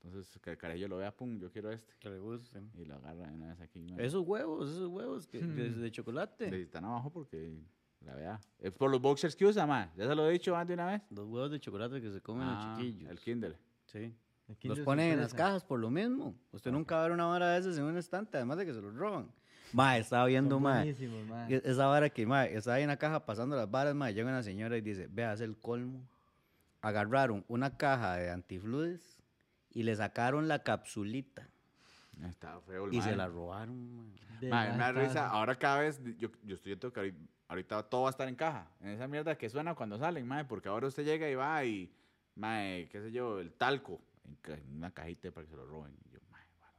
[SPEAKER 2] Entonces, que el carajillo lo vea, pum, yo quiero este.
[SPEAKER 1] Que le guste.
[SPEAKER 2] Y lo agarra de una vez aquí. ma.
[SPEAKER 1] Esos huevos, esos huevos que, de,
[SPEAKER 3] Hmm.
[SPEAKER 1] de chocolate.
[SPEAKER 2] Le están abajo porque la vea. Es por los boxers que usa, ma. Ya se lo he dicho antes de una vez.
[SPEAKER 1] Los huevos de chocolate que se comen
[SPEAKER 2] Ah,
[SPEAKER 1] los chiquillos.
[SPEAKER 2] El Kindle.
[SPEAKER 1] Sí.
[SPEAKER 3] El
[SPEAKER 1] Los ponen en las cajas por lo mismo. Usted nunca va a ver una vara de esas en un estante, además de que se los roban. Ma, estaba viendo, ma.
[SPEAKER 3] ma.
[SPEAKER 1] E- Esa vara que, ma, está ahí en la caja pasando las varas, ma, llega una señora y dice, vea, es el colmo. Agarraron una caja de antifluides y le sacaron la capsulita
[SPEAKER 2] Está feo el
[SPEAKER 1] y se la robaron, ma.
[SPEAKER 2] Ma,
[SPEAKER 3] la
[SPEAKER 2] me da risa. Ahora cada vez, yo, yo estoy viendo que ahorita, todo va a estar en caja. En esa mierda que suena cuando salen, mae. Porque ahora usted llega y va y, mae, qué sé yo, el talco. En, ca- en una cajita para que se lo roben. Y yo, mae, guaro.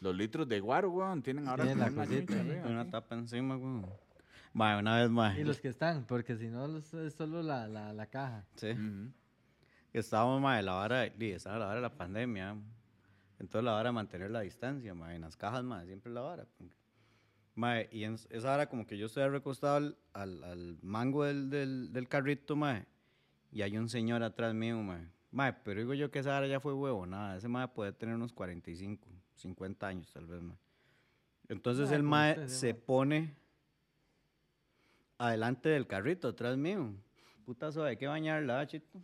[SPEAKER 2] Los litros de guaro, weón, tienen ahora
[SPEAKER 3] la
[SPEAKER 2] una
[SPEAKER 3] cosita
[SPEAKER 2] arriba,
[SPEAKER 1] Una
[SPEAKER 2] ¿sí?
[SPEAKER 1] tapa encima. Ma, una vez, ma.
[SPEAKER 3] Y los que están, porque si no los- es solo la, la, la caja.
[SPEAKER 1] Sí.
[SPEAKER 2] Ujú.
[SPEAKER 1] Estábamos, ma, en la vara, estaba la vara de la pandemia. Entonces la vara de mantener la distancia, ma. En las cajas, ma, siempre la vara. Ma, y en esa vara como que yo estoy recostado al, al, al mango del, del, del carrito, ma. Y hay un señor atrás mío. Ma, pero digo yo que esa vara ya fue huevo, nada. Ese ma puede tener unos 45, 50 años tal vez, ma. Entonces el
[SPEAKER 3] como
[SPEAKER 1] ma
[SPEAKER 3] usted, sí,
[SPEAKER 1] se pone adelante del carrito, atrás mío. Puta suave, hay que bañarla, ¿ah, chito.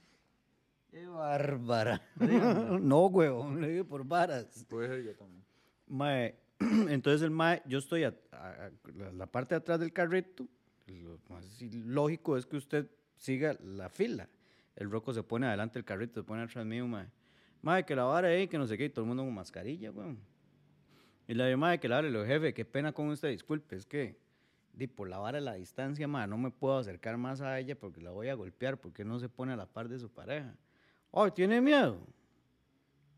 [SPEAKER 1] Qué bárbara. no, huevón, le digo por varas.
[SPEAKER 2] Puede ser yo también.
[SPEAKER 1] Mae, entonces el mae, yo estoy a, a- a- la, parte de atrás del carrito. Lo más lógico es que usted siga la fila. El roco se pone adelante del carrito, se pone atrás mío, mae. Mae, que la vara ahí, que no sé qué, y todo el mundo con mascarilla, weón. Y la de mae, que la vara, le digo, jefe, qué pena con usted, disculpe, es que, di, por la vara de la distancia, mae, no me puedo acercar más a ella porque la voy a golpear, porque no se pone a la par de su pareja. Ay, ¿tiene miedo?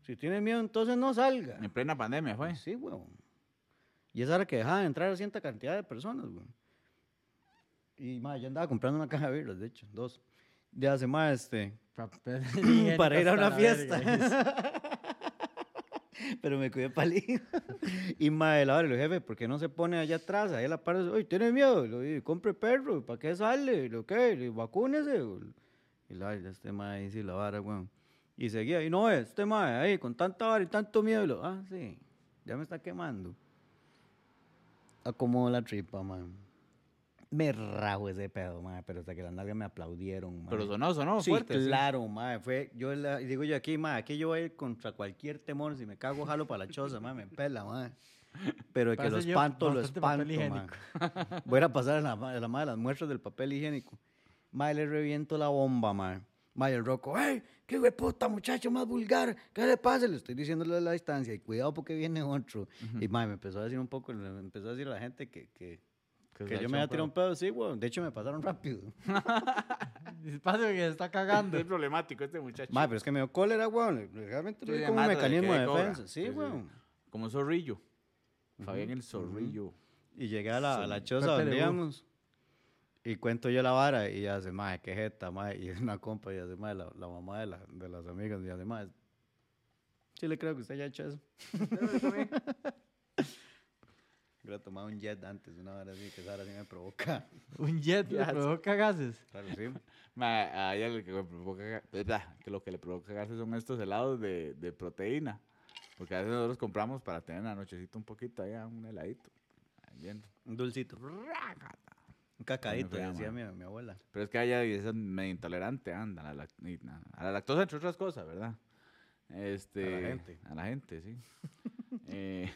[SPEAKER 1] Si tiene miedo, entonces no salga.
[SPEAKER 2] En plena pandemia fue.
[SPEAKER 1] Sí, weón. Y esa era que dejaba de entrar a cierta cantidad de personas, weón. Y, ma, yo andaba comprando una caja de birras, de hecho, dos. Ya hace más, este,
[SPEAKER 3] Papel higiénico
[SPEAKER 1] para ir a una fiesta. Pero me cuidé palillo. y, ma, la hora, le jefe, ¿por qué no se pone allá atrás? Ahí a la par, oye, ¿tiene miedo? Le compre perro, ¿para qué sale? ¿Lo qué? Le vacúnese. Y la este ma ahí sí la vara, weón. Y seguía, y no, este ma ahí, con tanta vara y tanto miedo. Y lo, ah, sí, ya me está quemando. Acomodo la tripa, man. Me rajo ese pedo, mae, pero hasta que las nalgas me aplaudieron, mae.
[SPEAKER 2] Pero sonó, sonó
[SPEAKER 1] Sí,
[SPEAKER 2] fuerte. sí.
[SPEAKER 1] claro, mae, fue, yo la- digo yo aquí, mae, aquí yo voy a ir contra cualquier temor, si me cago, jalo para la choza, mae, me pela, mae. Pero de que lo espanto, lo espanto, mae. Voy a pasar a la, a la madre las muestras del papel higiénico. Mae, le reviento la bomba, mae. Mae, el roco, ¡ay! ¡Qué de puta muchacho más vulgar! ¿Qué le pasa? Le estoy diciéndole a la distancia y cuidado porque viene otro. Y mae, me empezó a decir un poco, le empezó a decir a la gente que, que,
[SPEAKER 2] Que
[SPEAKER 1] yo
[SPEAKER 2] ha
[SPEAKER 1] me había tirado un pedo, sí, weón. De hecho, me pasaron rápido.
[SPEAKER 3] Espacio que se está cagando.
[SPEAKER 2] Es problemático este muchacho.
[SPEAKER 1] Mae, pero es que me dio cólera, weón. Realmente lo
[SPEAKER 2] Sí,
[SPEAKER 1] vi como un
[SPEAKER 2] de
[SPEAKER 1] mecanismo de
[SPEAKER 2] cobra.
[SPEAKER 1] defensa. Sí, weón.
[SPEAKER 2] Como un zorrillo. Fabián el zorrillo.
[SPEAKER 1] Y llegué a la, a la choza donde
[SPEAKER 3] de
[SPEAKER 1] íbamos. Y cuento yo la vara y hace, mae, qué jeta, mae. Y es una compa y hace, mae, la, la mamá de, la, de las amigas. Y hace, sí le creo que usted haya hecho eso. Hubiera tomado un jet antes, una vara así, que esa vara sí me provoca.
[SPEAKER 3] Un jet
[SPEAKER 2] Ya,
[SPEAKER 3] provoca gases.
[SPEAKER 1] Claro, sí.
[SPEAKER 2] Ma, a ella lo que, le provoca, blah, que lo que le provoca gases son estos helados de, de proteína. Porque a veces nosotros compramos para tener en la nochecita un poquito allá, un heladito. Bien.
[SPEAKER 1] Un dulcito. Un cacaíto, decía mi, mi abuela.
[SPEAKER 2] Pero es que ella es medio intolerante, anda, a la, a la lactosa, entre otras cosas, ¿verdad? Este,
[SPEAKER 1] A la gente.
[SPEAKER 2] A la gente, sí. Eh,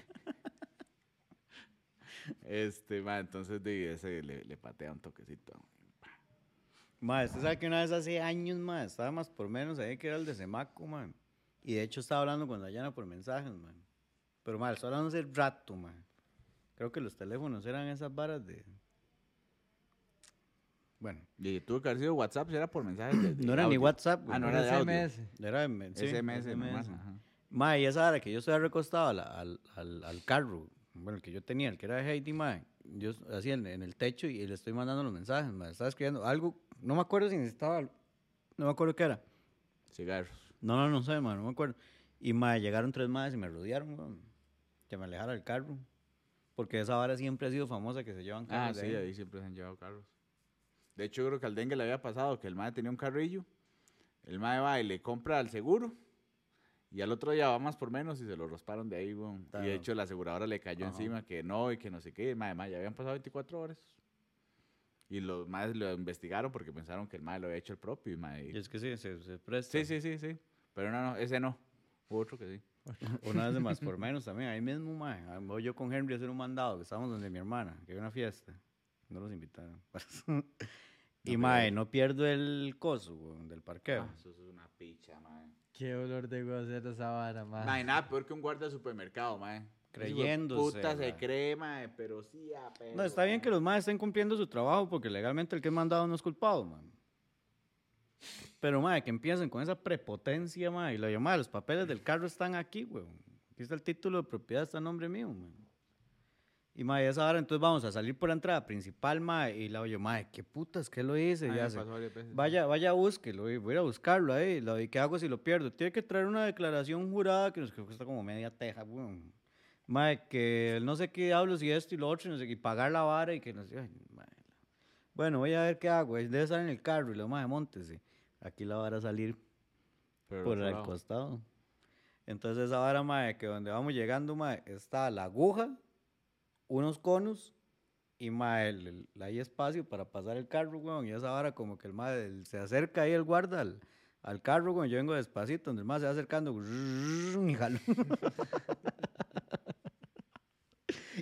[SPEAKER 2] este, ma, entonces de ese le, le patea un toquecito.
[SPEAKER 1] Mae, usted sabe que una vez hace años, mae, estaba más por menos ahí que era el de Semaco, mae. Y de hecho estaba hablando con Dayana por mensajes, mae. Pero, mae, estoy hablando hace rato, mae. Creo que los teléfonos eran esas varas de... Bueno,
[SPEAKER 2] Y tuvo que haber sido WhatsApp, si era por mensajes de, de
[SPEAKER 1] no era ni
[SPEAKER 2] audio.
[SPEAKER 1] WhatsApp,
[SPEAKER 2] Ah, no
[SPEAKER 1] güey.
[SPEAKER 2] era de audio.
[SPEAKER 3] SMS.
[SPEAKER 1] Era de- sí,
[SPEAKER 2] SMS,
[SPEAKER 1] SMS.
[SPEAKER 2] nomás, ajá.
[SPEAKER 1] Mae, y esa hora que yo estaba recostado al, al, al, al carro, bueno, el que yo tenía, el que era de Heidi, mae, yo así en, en el techo y le estoy mandando los mensajes, mae, estaba escribiendo algo, no me acuerdo si necesitaba, no me acuerdo qué era.
[SPEAKER 2] Cigarros.
[SPEAKER 1] No, no, no sé, mae, no me acuerdo. Y mae, llegaron tres más y me rodearon, que me alejara del carro. Porque esa vara siempre ha sido famosa que se llevan
[SPEAKER 2] Ah,
[SPEAKER 1] carros. de
[SPEAKER 2] sí,
[SPEAKER 1] ahí.
[SPEAKER 2] ahí siempre se han llevado carros. De hecho, yo creo que al dengue le había pasado que el mae tenía un carrillo, el mae va y le compra al seguro, y al otro día va más por menos y se lo rasparon de ahí. Y
[SPEAKER 1] Claro.
[SPEAKER 2] de hecho la aseguradora le cayó
[SPEAKER 1] Ajá.
[SPEAKER 2] encima que no y que no sé qué. Mae, ya habían pasado 24 horas. Y los maes lo investigaron porque pensaron que el mae lo había hecho el propio. Y mae,
[SPEAKER 1] Y es que sí, se, se presta.
[SPEAKER 2] sí, sí, sí, sí. Pero no, no, ese no. Hubo otro que sí.
[SPEAKER 1] Una vez de más por menos también, ahí mismo, mae. Voy yo con Henry a hacer un mandado, que estábamos donde mi hermana, que había una fiesta. No los invitaron. y
[SPEAKER 2] pero-
[SPEAKER 1] mae, no pierdo el coso, weón, del parqueo.
[SPEAKER 2] Ah, eso es una picha, mae.
[SPEAKER 3] Qué olor de hacer esa vara, man.
[SPEAKER 2] Mae, nada peor que un guardia de supermercado, mae.
[SPEAKER 1] Creyéndose,
[SPEAKER 2] Puta se
[SPEAKER 1] mae.
[SPEAKER 2] cree, mae, pero sí, ah,
[SPEAKER 1] no, está bien que los maes estén cumpliendo su trabajo, porque legalmente el que es mandado no es culpado, man. Pero, mae, que empiecen con esa prepotencia, mae. Y lo llamaba, los papeles del carro están aquí, weón. Aquí está el título de propiedad, está a nombre mío, man. Y, mae, esa hora entonces vamos a salir por la entrada principal, mae. Y la oye, mae, qué putas, ¿qué lo hice?
[SPEAKER 2] Ay,
[SPEAKER 1] Ya sé.
[SPEAKER 2] varias veces.
[SPEAKER 1] Vaya, vaya, búsquelo, voy a ir a buscarlo ahí. Lo, ¿Y qué hago si lo pierdo? Tiene que traer una declaración jurada que nos cuesta como media teja, weón. Mae, que no sé qué diablos y esto y lo otro, y, no sé, y pagar la vara y que no sé. ay, mae. Bueno, voy a ver qué hago. Debe estar en el carro y lo más montese. Aquí la vara a salir
[SPEAKER 2] Pero
[SPEAKER 1] por el
[SPEAKER 2] lado.
[SPEAKER 1] costado. Entonces esa vara, mae, que donde vamos llegando, mae, está la aguja, unos conos y mae, el- el- hay espacio para pasar el carro, weón. Y esa vara como que el mae el- se acerca ahí el guarda al, al carro, weón. Yo vengo despacito, donde el mae se va acercando y jalo.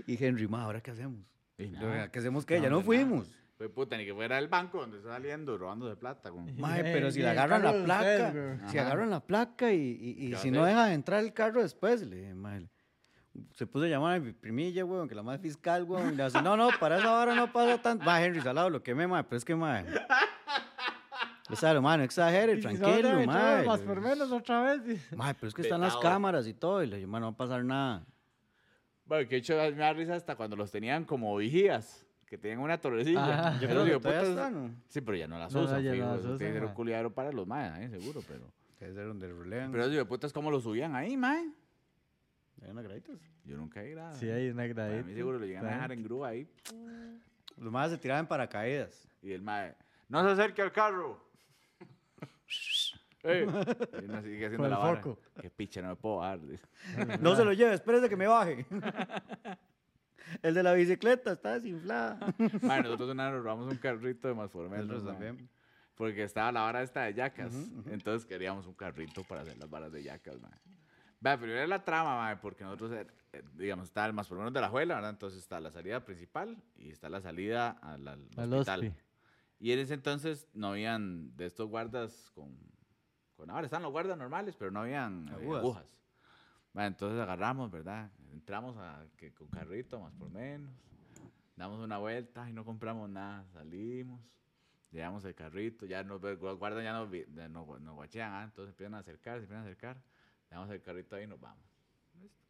[SPEAKER 1] y Henry, mae, ¿ahora qué hacemos?
[SPEAKER 2] Y
[SPEAKER 1] Yo,
[SPEAKER 2] nada.
[SPEAKER 1] ¿Qué hacemos qué?
[SPEAKER 2] No,
[SPEAKER 1] ya no
[SPEAKER 2] nada.
[SPEAKER 1] fuimos.
[SPEAKER 2] Fue puta, ni que fuera el banco donde está saliendo robándose plata. Con...
[SPEAKER 1] Mae, pero si le agarran la
[SPEAKER 3] de
[SPEAKER 1] placa, si agarran la placa y, y- y
[SPEAKER 2] ¿Qué va
[SPEAKER 1] si no
[SPEAKER 2] hacer?
[SPEAKER 1] deja entrar el carro después, le dije, mae, se puso a llamar a mi primilla, weón, que la más fiscal, weón, y le hace, no, no, para esa hora no pasa tanto. Va, Henry, salado, lo quemé, mae, pero es que, mae, o sea, mae, no exagere, tranquilo, mae.
[SPEAKER 3] Más por menos otra vez.
[SPEAKER 1] Mae, pero es que están las cámaras y todo, y le dije, mae, no va a pasar nada.
[SPEAKER 2] Bueno, que de hecho me da risa hasta cuando los tenían como vigías, que tenían una torrecilla.
[SPEAKER 3] Ajá.
[SPEAKER 1] Yo
[SPEAKER 2] Esos
[SPEAKER 1] creo que
[SPEAKER 2] hijueputas-
[SPEAKER 1] todavía está, ¿no?
[SPEAKER 2] Sí, pero ya no las
[SPEAKER 3] No, no,
[SPEAKER 2] usan,
[SPEAKER 3] ya no
[SPEAKER 2] fijo,
[SPEAKER 3] las
[SPEAKER 2] eso
[SPEAKER 3] usan,
[SPEAKER 2] tiene que ser un culiadero para los maes, eh, seguro, pero...
[SPEAKER 1] Debe ser donde relean.
[SPEAKER 2] Pero esos putas ¿cómo lo subían ahí, mae?
[SPEAKER 1] Hay unas graditas.
[SPEAKER 2] Yo nunca he grabado.
[SPEAKER 3] Sí, hay una
[SPEAKER 2] A
[SPEAKER 3] gradita.
[SPEAKER 2] mí seguro lo llegan a dejar en grúa ahí.
[SPEAKER 1] Los más se tiraban en paracaídas.
[SPEAKER 2] Y el mae, no se acerque al carro. Ey. Y uno sigue haciendo
[SPEAKER 3] Con el
[SPEAKER 2] la vara.
[SPEAKER 3] foco.
[SPEAKER 2] Qué picha, no me puedo dar. dice.
[SPEAKER 1] No se lo lleve, espérese que me baje. El de la bicicleta está desinflada.
[SPEAKER 2] Mae, nosotros una vez nos robamos un carrito de más.
[SPEAKER 1] Nosotros también.
[SPEAKER 2] Porque estaba la vara esta de yacas. Entonces queríamos un carrito para hacer las varas de yacas, mae. Vea, pero era la trama, mae, porque nosotros, eh, eh, digamos, está el más por menos de la juela, ¿verdad? Entonces está la salida principal y está la salida al, al
[SPEAKER 3] Al
[SPEAKER 2] hospital.
[SPEAKER 3] hospi.
[SPEAKER 2] Y en ese entonces no habían de estos guardas con, con ahora están los guardas normales, pero no habían eh,
[SPEAKER 1] Agujas.
[SPEAKER 2] agujas. Bueno, entonces agarramos, ¿verdad? Entramos a, que, con carrito, más por menos. Damos una vuelta y no compramos nada. Salimos, llevamos el carrito, ya nos guardas ya nos, nos, nos guachean, ah, entonces empiezan a acercar, se empiezan a acercar. Dejamos el carrito ahí y nos vamos. Listo.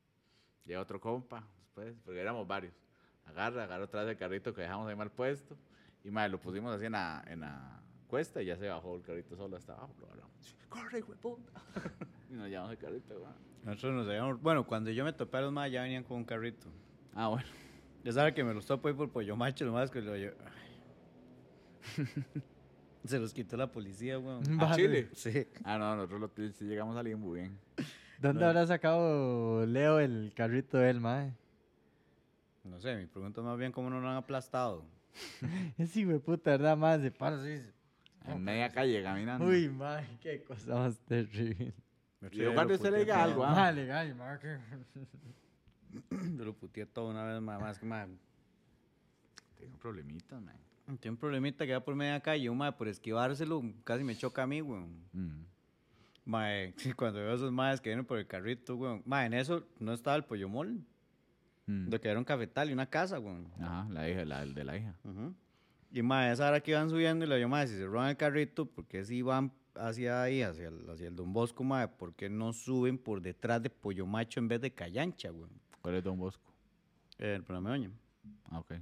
[SPEAKER 2] Llega otro compa después, porque éramos varios. Agarra, agarra otra vez el carrito que dejamos ahí mal puesto. Y madre, lo pusimos así en la, en la cuesta y ya se bajó el carrito solo hasta abajo. Lo agarramos. ¡Corre, hijo de puta! y nos llevamos el carrito, weón.
[SPEAKER 1] Nosotros nos habíamos... Bueno, cuando yo me topé a los más, ya venían con un carrito.
[SPEAKER 2] Ah, bueno.
[SPEAKER 1] Ya sabe que me los topo ahí por Pollo Macho, lo más que lo yo... Se los quitó la policía, weón.
[SPEAKER 2] ¿A
[SPEAKER 3] Vale.
[SPEAKER 2] Chile?
[SPEAKER 1] Sí.
[SPEAKER 2] Ah, no, nosotros lo, sí llegamos a muy bien.
[SPEAKER 3] ¿Dónde habrá sacado Leo el carrito de él, mae?
[SPEAKER 1] No sé, mi pregunta es más bien cómo no lo han aplastado.
[SPEAKER 3] Ese hijo de puta, ¿verdad, mae? Se para así.
[SPEAKER 2] En media calle caminando.
[SPEAKER 3] Uy, mae, qué cosa más terrible.
[SPEAKER 2] Y en lugar de usted le diga algo, ah.
[SPEAKER 3] Mae, legal, mae. que-
[SPEAKER 1] Yo lo puteé todo una vez más, más que más.
[SPEAKER 2] Tengo problemitas, man.
[SPEAKER 1] Tiene un problemita que va por media calle, un mae, por esquivárselo, casi me choca a mí, weón.
[SPEAKER 2] Mm.
[SPEAKER 1] Mae, cuando veo esos maes que vienen por el carrito, weón. Mae, en eso no estaba el pollo mall,
[SPEAKER 2] Mm.
[SPEAKER 1] de que era un cafetal y una casa, weón.
[SPEAKER 2] Ajá, la hija, la de la hija.
[SPEAKER 1] Ujú. Y mae, esa hora que iban subiendo y le digo, mae, si se roban el carrito, ¿por qué si van hacia ahí, hacia el, hacia el Don Bosco, mae? ¿Por qué no suben por detrás de Pollo Macho en vez de Cayancha, weón?
[SPEAKER 2] ¿Cuál es Don Bosco?
[SPEAKER 1] Eh, el problema, oye.
[SPEAKER 2] Ah, ok.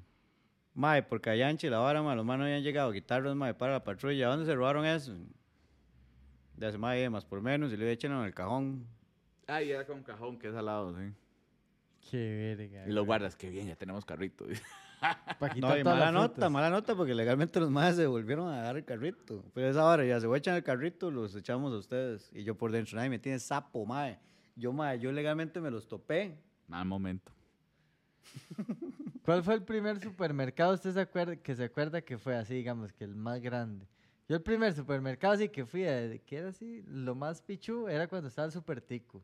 [SPEAKER 1] Mae, por Cayancha y la vara, mae, los manos habían llegado, guitarras, mae, para la patrulla. ¿Dónde se robaron eso? De hace mae, más por menos, y le echan en el cajón.
[SPEAKER 2] Ah, y era con cajón, que es al lado, sí.
[SPEAKER 3] Qué verga.
[SPEAKER 2] Y los guardas, qué bien, ya tenemos carrito.
[SPEAKER 1] No, y mala nota,
[SPEAKER 3] frutas.
[SPEAKER 1] mala nota, porque legalmente los maes se volvieron a dar el carrito. Pero esa hora ya se echan el carrito, los echamos a ustedes. Y yo por dentro, nadie me tiene sapo, mae. Yo, mae, yo legalmente me los topé.
[SPEAKER 2] Mal momento.
[SPEAKER 3] ¿Cuál fue el primer supermercado usted se acuerda, que se acuerda que fue así, digamos, que el más grande? Yo el primer supermercado así que fui, eh, que era así, lo más pichu, era cuando estaba el Supertico.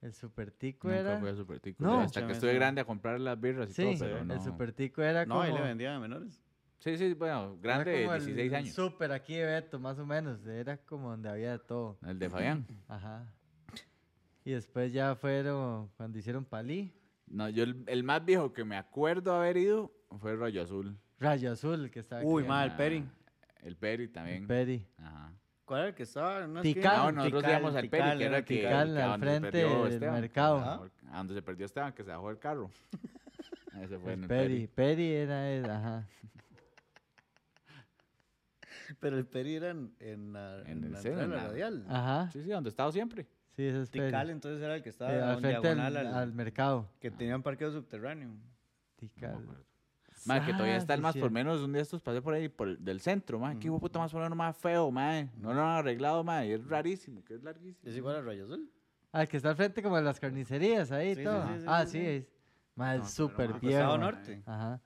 [SPEAKER 3] El Supertico
[SPEAKER 2] Nunca
[SPEAKER 3] era...
[SPEAKER 2] fui a Supertico.
[SPEAKER 3] No.
[SPEAKER 2] Hasta que estuve grande a comprar las birras y
[SPEAKER 3] Sí,
[SPEAKER 2] todo, pero no.
[SPEAKER 3] el Supertico era
[SPEAKER 1] No,
[SPEAKER 3] como...
[SPEAKER 1] ahí le vendían a menores.
[SPEAKER 2] Sí, sí, bueno, grande de
[SPEAKER 3] como el
[SPEAKER 2] 16 años.
[SPEAKER 3] Super aquí de Beto, más o menos. Era como donde había de todo.
[SPEAKER 2] El de Fabián.
[SPEAKER 3] Ajá. Y después ya fueron cuando hicieron Palí.
[SPEAKER 2] No, yo el, el más viejo que me acuerdo haber ido fue Rollo Azul.
[SPEAKER 3] Rayo Azul, el que estaba
[SPEAKER 1] Uy,
[SPEAKER 3] aquí.
[SPEAKER 1] ma, el Peri.
[SPEAKER 2] El Peri también.
[SPEAKER 3] Peri.
[SPEAKER 2] Ajá.
[SPEAKER 1] ¿Cuál era el que estaba?
[SPEAKER 3] Tikal.
[SPEAKER 1] esquina?
[SPEAKER 2] Ah, nosotros
[SPEAKER 1] Tikal,
[SPEAKER 2] íbamos al Peri, que era el que.
[SPEAKER 1] Tikal,
[SPEAKER 2] que
[SPEAKER 3] al frente del
[SPEAKER 2] Esteban,
[SPEAKER 3] mercado.
[SPEAKER 2] ajá, A donde se perdió Esteban, que se bajó el carro. Ese fue en
[SPEAKER 3] El
[SPEAKER 2] el
[SPEAKER 3] Peri.
[SPEAKER 2] Peri.
[SPEAKER 3] Peri era el, ajá.
[SPEAKER 1] Pero el Peri era en, en la,
[SPEAKER 2] En
[SPEAKER 1] en
[SPEAKER 2] el
[SPEAKER 1] la la- radial.
[SPEAKER 3] Ajá.
[SPEAKER 2] Sí, sí, donde he estado siempre.
[SPEAKER 3] Sí, ese es Peri.
[SPEAKER 1] Tikal entonces era el que estaba
[SPEAKER 3] Eh, al frente al,
[SPEAKER 1] diagonal al,
[SPEAKER 3] al mercado.
[SPEAKER 1] que tenía un parqueo subterráneo.
[SPEAKER 2] Acuerdo. Más que todavía
[SPEAKER 3] Ah,
[SPEAKER 2] está el más por menos. Un día estos pasé por ahí, por el, del centro, man. Qué de puta más por menos más feo, man. No lo han arreglado. Y es rarísimo, que es larguísimo.
[SPEAKER 1] ¿Es igual a Rayo Azul?
[SPEAKER 3] Ah, el que está al frente como de las carnicerías ahí
[SPEAKER 1] Sí,
[SPEAKER 3] todo.
[SPEAKER 1] sí, sí,
[SPEAKER 3] ah,
[SPEAKER 1] sí,
[SPEAKER 3] es. Ma, es
[SPEAKER 2] No,
[SPEAKER 3] súper
[SPEAKER 2] no,
[SPEAKER 3] viejo.
[SPEAKER 1] Norte.
[SPEAKER 3] Ajá.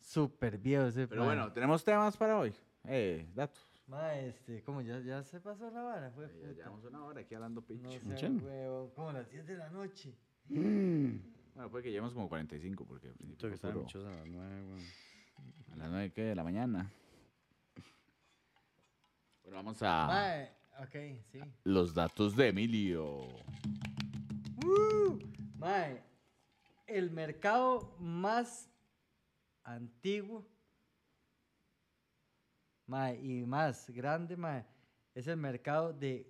[SPEAKER 3] Súper viejo ese
[SPEAKER 2] Pero bueno, tenemos temas para hoy. Eh, datos.
[SPEAKER 3] Ma, este, como ya, ya se pasó la vara, fue.
[SPEAKER 2] Ya
[SPEAKER 3] puta.
[SPEAKER 2] llevamos una hora aquí hablando
[SPEAKER 3] No
[SPEAKER 2] pinche.
[SPEAKER 3] sé,
[SPEAKER 1] Chin.
[SPEAKER 3] huevo, como las 10 de la noche.
[SPEAKER 2] Bueno, puede que llevemos como 45, porque al principio
[SPEAKER 1] Tengo que
[SPEAKER 2] puro-
[SPEAKER 1] muchos a las nueve, weón.
[SPEAKER 2] a las 9 ¿qué? de la mañana. Bueno, vamos a
[SPEAKER 3] Ma, ok, sí.
[SPEAKER 2] los datos de Emilio.
[SPEAKER 3] Mae, el mercado más antiguo mae, y más grande mae, es el mercado de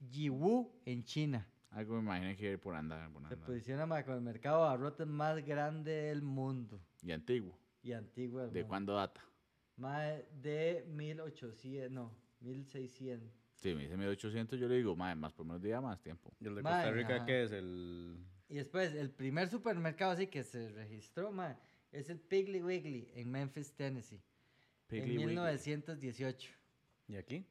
[SPEAKER 3] Yiwu en China.
[SPEAKER 2] Algo me imaginé que ir por andar, por
[SPEAKER 3] Se
[SPEAKER 2] andar.
[SPEAKER 3] posiciona mae, como el mercado de abarrotes más grande del mundo
[SPEAKER 2] Y antiguo.
[SPEAKER 3] y antiguo del
[SPEAKER 2] ¿De
[SPEAKER 3] mundo.
[SPEAKER 2] cuándo data?
[SPEAKER 3] Mae, de 1800, no, 1600.
[SPEAKER 2] Sí, me dice 1800, yo le digo, más, más por menos día, más tiempo.
[SPEAKER 1] ¿Y el de
[SPEAKER 3] Mae,
[SPEAKER 1] Costa Rica
[SPEAKER 3] ajá.
[SPEAKER 1] qué es? El...
[SPEAKER 3] Y después, el primer supermercado así que se registró, mae, es el Piggly Wiggly en Memphis, Tennessee.
[SPEAKER 2] Piggly
[SPEAKER 3] en
[SPEAKER 2] Wiggly.
[SPEAKER 3] 1918.
[SPEAKER 1] ¿Y aquí?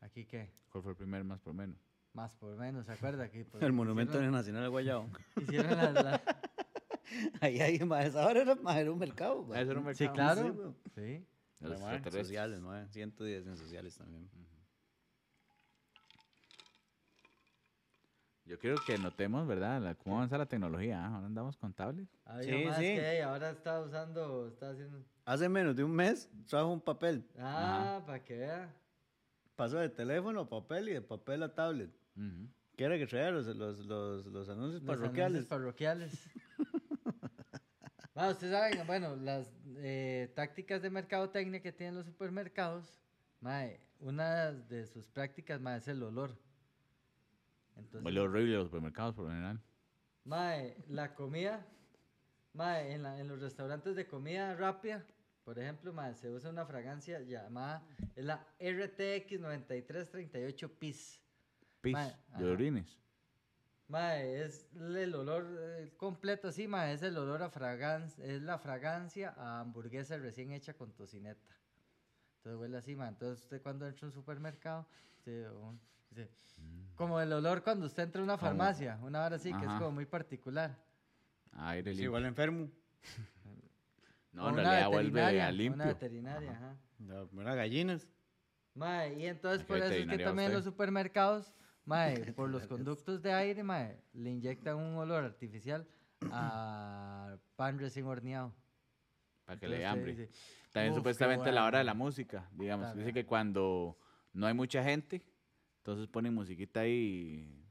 [SPEAKER 3] ¿Aquí qué?
[SPEAKER 2] ¿Cuál fue el primer más por menos?
[SPEAKER 3] Más por menos, ¿se acuerda? Que, pues,
[SPEAKER 1] El Monumento
[SPEAKER 3] hicieron,
[SPEAKER 1] Nacional de Guayabo.
[SPEAKER 3] hicieron la, la-
[SPEAKER 1] Ahí, ahí, ma, esa hora era, ma, era un mercado. ma.
[SPEAKER 2] Ese era un
[SPEAKER 3] Sí,
[SPEAKER 2] mercado.
[SPEAKER 3] claro.
[SPEAKER 1] Sí, weón.
[SPEAKER 3] Sí.
[SPEAKER 2] Los
[SPEAKER 1] sociales, ma, 110 en sociales también.
[SPEAKER 2] Yo quiero que notemos, ¿verdad? la- cómo avanza la tecnología. ¿ah? Ahora andamos con tablets.
[SPEAKER 1] Sí,
[SPEAKER 3] más
[SPEAKER 1] sí.
[SPEAKER 3] que ahora está usando, está haciendo...
[SPEAKER 1] Hace menos de un mes trajo un papel.
[SPEAKER 3] Ah, para que vea.
[SPEAKER 1] Pasó de teléfono a papel y de papel a tablet.
[SPEAKER 2] Ujú.
[SPEAKER 1] ¿Qué era que traía los, los, los, los anuncios
[SPEAKER 3] Los
[SPEAKER 1] parroquiales?
[SPEAKER 3] anuncios parroquiales. Ah, ustedes saben, bueno, las eh, tácticas de mercadotecnia que tienen los supermercados, mae, una de sus prácticas mae, es el olor. Entonces,
[SPEAKER 2] Huele horrible los supermercados por lo general.
[SPEAKER 3] mae, la comida, mae, en, la- en los restaurantes de comida rápida, por ejemplo, mae, se usa una fragancia llamada, es la RTX 9338 PIS.
[SPEAKER 2] Pis, de orines.
[SPEAKER 3] Mae, es el olor eh, completo así, mae, es el olor a fragancia, es la fragancia a hamburguesa recién hecha con tocineta. Entonces huele así, mae. Entonces usted cuando entra a un supermercado, usted, dice, como el olor cuando usted entra a una farmacia, una hora así que es como muy particular.
[SPEAKER 2] Aire
[SPEAKER 1] Sí,
[SPEAKER 2] limpio.
[SPEAKER 1] igual enfermo.
[SPEAKER 2] No,
[SPEAKER 3] O
[SPEAKER 2] en
[SPEAKER 3] una
[SPEAKER 2] realidad vuelve
[SPEAKER 3] veterinaria,
[SPEAKER 2] a
[SPEAKER 3] Una
[SPEAKER 2] limpio.
[SPEAKER 3] veterinaria, ajá.
[SPEAKER 1] No, Era gallinas.
[SPEAKER 3] Mae, y entonces
[SPEAKER 2] ¿A
[SPEAKER 3] por eso es que también los supermercados, mae, por los conductos de aire, mae, le inyectan un olor artificial a pan recién horneado.
[SPEAKER 2] Para que le dé
[SPEAKER 3] Entonces
[SPEAKER 2] hambre.
[SPEAKER 3] dice,
[SPEAKER 2] También
[SPEAKER 3] "Uf, qué
[SPEAKER 2] supuestamente la hora de la
[SPEAKER 3] bueno".
[SPEAKER 2] música, digamos. Dice que cuando no hay mucha gente, entonces ponen musiquita ahí.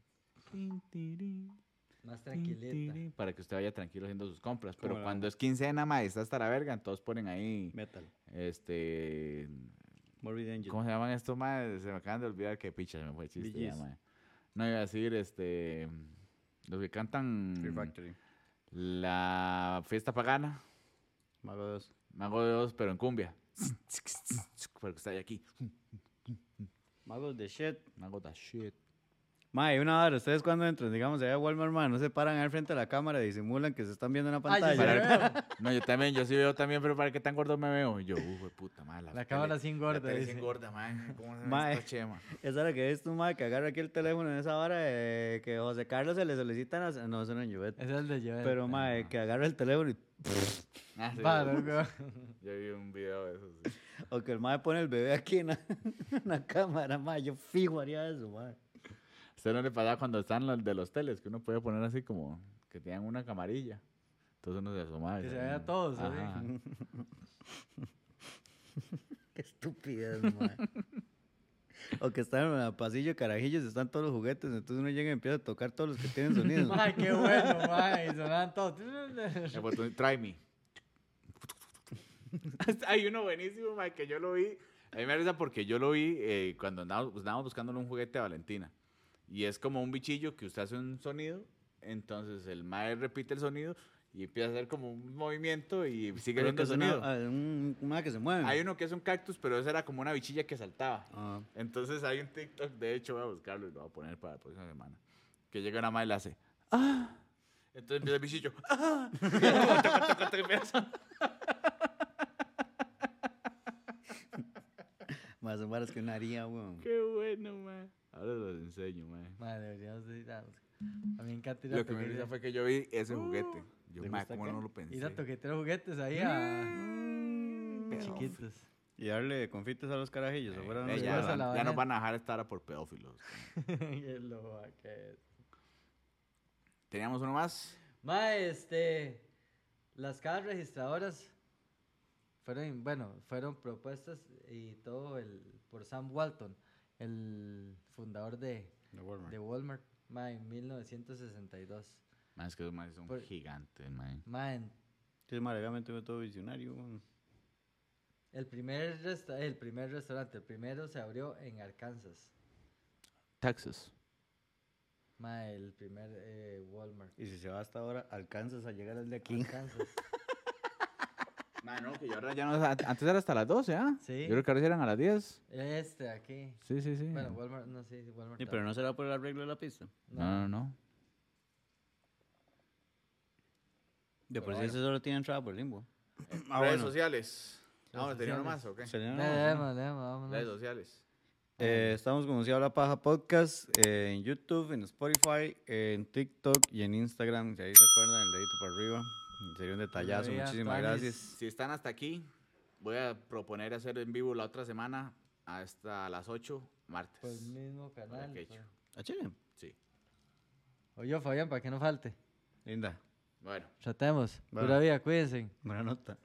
[SPEAKER 3] Más tranquilita.
[SPEAKER 2] Para que usted vaya tranquilo haciendo sus compras.
[SPEAKER 1] Como
[SPEAKER 2] Pero
[SPEAKER 1] la-
[SPEAKER 2] cuando es quincena, ma, está hasta la verga, entonces ponen ahí,
[SPEAKER 1] Metal.
[SPEAKER 2] este...
[SPEAKER 1] Morbid Angel.
[SPEAKER 2] ¿Cómo se llaman estos, ma? Se me acaban de olvidar que picha se me fue el chiste ya,
[SPEAKER 1] BGs.
[SPEAKER 2] ma. No iba a decir, este... Los que cantan
[SPEAKER 1] Fear Factory.
[SPEAKER 2] la fiesta pagana,
[SPEAKER 1] Mago 2.
[SPEAKER 2] Mago de Oz, pero en cumbia. Porque está ahí aquí.
[SPEAKER 1] Magos de shit.
[SPEAKER 2] Mago da shit.
[SPEAKER 1] Mae, una hora, ustedes cuando entran, digamos, allá a Walmart, no se paran al frente de la cámara y disimulan que se están viendo en la
[SPEAKER 3] Ay, yo sí
[SPEAKER 1] pantalla.
[SPEAKER 3] veo.
[SPEAKER 2] No, yo también, yo sí veo también, pero para qué tan gordo me veo. Y yo, uff, de puta madre.
[SPEAKER 3] La cámara sin gorda,
[SPEAKER 2] La
[SPEAKER 3] dice.
[SPEAKER 2] sin gorda, man. ¿Cómo se
[SPEAKER 1] Mae.
[SPEAKER 2] ve esta chema?
[SPEAKER 1] Esa hora que es tu mae que agarra aquí el teléfono en esa hora eh, que José Carlos se le solicitan a... No, eso no es Jovet.
[SPEAKER 3] Ese es el de Joel.
[SPEAKER 1] Pero mae, que agarra el teléfono y...
[SPEAKER 2] Ah, sí, yo-
[SPEAKER 3] loco.
[SPEAKER 2] Yo vi un video de eso, sí.
[SPEAKER 1] O que el mae pone el bebé aquí en la, en la cámara, mae. Yo fijo haría eso, mae.
[SPEAKER 2] ¿Usted no le pasaba cuando están los de los teles? Que uno puede poner así como que tenían una camarilla. Entonces uno se asomaba. y
[SPEAKER 3] Que se vea
[SPEAKER 2] un-
[SPEAKER 3] todos.
[SPEAKER 1] Qué estupidez, mae. O que están en el pasillo de carajillos, están todos los juguetes, entonces uno llega y empieza a tocar todos los que tienen sonido.
[SPEAKER 3] Ay, qué bueno, mae. y Sonaban todos.
[SPEAKER 2] El botón, try me. Hay uno buenísimo, mae, que yo lo vi. A mí me da risa porque yo lo vi eh, cuando andábamos, pues, andábamos buscándole un juguete a Valentina. Y es como un bichillo que usted hace un sonido, entonces el mae repite el sonido y empieza a hacer como un movimiento y sigue
[SPEAKER 1] Creo
[SPEAKER 2] haciendo
[SPEAKER 1] es
[SPEAKER 2] sonido.
[SPEAKER 1] una- ah, un, un mae que se mueve.
[SPEAKER 2] Hay uno que es un cactus, pero ese era como una bichilla que saltaba.
[SPEAKER 1] Ah.
[SPEAKER 2] Entonces hay un TikTok, de hecho voy a buscarlo y lo voy a poner para la próxima semana. Que llega una madre y le hace, ¡ah! Entonces empieza el bichillo, ¡ah!
[SPEAKER 1] Más o menos que una haría, weón.
[SPEAKER 2] Qué bueno, man. Ahora los enseño, man.
[SPEAKER 3] Mae, deberíamos de ir a... A mí me encanta ir a
[SPEAKER 2] Lo que me risa fue que yo vi ese juguete. Yo,
[SPEAKER 1] ¿le
[SPEAKER 2] man,
[SPEAKER 1] gusta
[SPEAKER 2] ¿cómo no lo pensé?
[SPEAKER 3] Ir a toquetear juguetes ahí a...
[SPEAKER 2] Mm,
[SPEAKER 3] Chiquitos.
[SPEAKER 1] Y darle confites a los carajillos.
[SPEAKER 2] Eh,
[SPEAKER 1] afuera
[SPEAKER 2] eh, ya,
[SPEAKER 3] Después a
[SPEAKER 1] lugares.
[SPEAKER 3] la
[SPEAKER 2] ya nos van a dejar estar a por pedófilos.
[SPEAKER 3] Qué loba que es.
[SPEAKER 2] Teníamos uno más.
[SPEAKER 3] Mae, este... Las cajas registradoras fueron, bueno, fueron propuestas y todo el, por Sam Walton, el fundador de,
[SPEAKER 1] De Walmart.
[SPEAKER 3] de Walmart, en 1962.
[SPEAKER 2] Man, es que esos manes son
[SPEAKER 3] Por-
[SPEAKER 2] gigantes, man.
[SPEAKER 1] Sí, todo visionario,
[SPEAKER 3] el primer, resta- el primer restaurante, el primero se abrió en Arkansas.
[SPEAKER 2] Texas.
[SPEAKER 3] Mae, el primer eh, Walmart.
[SPEAKER 1] Y si se va hasta ahora, alcanzas a llegar al de aquí.
[SPEAKER 3] Arkansas.
[SPEAKER 2] Man, no, que yo ahora ya no. Antes era hasta las 12, ¿ah?
[SPEAKER 3] Sí.
[SPEAKER 2] Yo creo que ahora sí eran a las 10.
[SPEAKER 3] Este aquí.
[SPEAKER 2] Sí, sí, sí.
[SPEAKER 3] Bueno, Walmart, no sé, si Walmart.
[SPEAKER 1] Sí, pero no será por el arreglo de la pista.
[SPEAKER 2] No, no, no.
[SPEAKER 1] De por sí ese solo tiene entrada por limbo. Ah,
[SPEAKER 2] Redes
[SPEAKER 1] bueno.
[SPEAKER 2] sociales. Vamos, ¿tenía uno más o qué?
[SPEAKER 3] No.
[SPEAKER 2] Redes sociales.
[SPEAKER 1] Eh, estamos como Si Habla Paja Podcast eh, en YouTube, en Spotify, en TikTok y en Instagram. Si ahí se acuerdan, el dedito para arriba. Sería un detallazo. Muchísimas gracias.
[SPEAKER 2] Si están hasta aquí, voy a proponer hacer en vivo la otra semana hasta las 8, martes.
[SPEAKER 3] El mismo canal. pues.
[SPEAKER 1] ¿A Chile?
[SPEAKER 2] Sí.
[SPEAKER 3] Oye, Fabián, para que no falte.
[SPEAKER 1] Linda.
[SPEAKER 2] Bueno.
[SPEAKER 3] Tratemos.
[SPEAKER 1] Bueno.
[SPEAKER 3] Pura vida, cuídense.
[SPEAKER 1] Buena nota.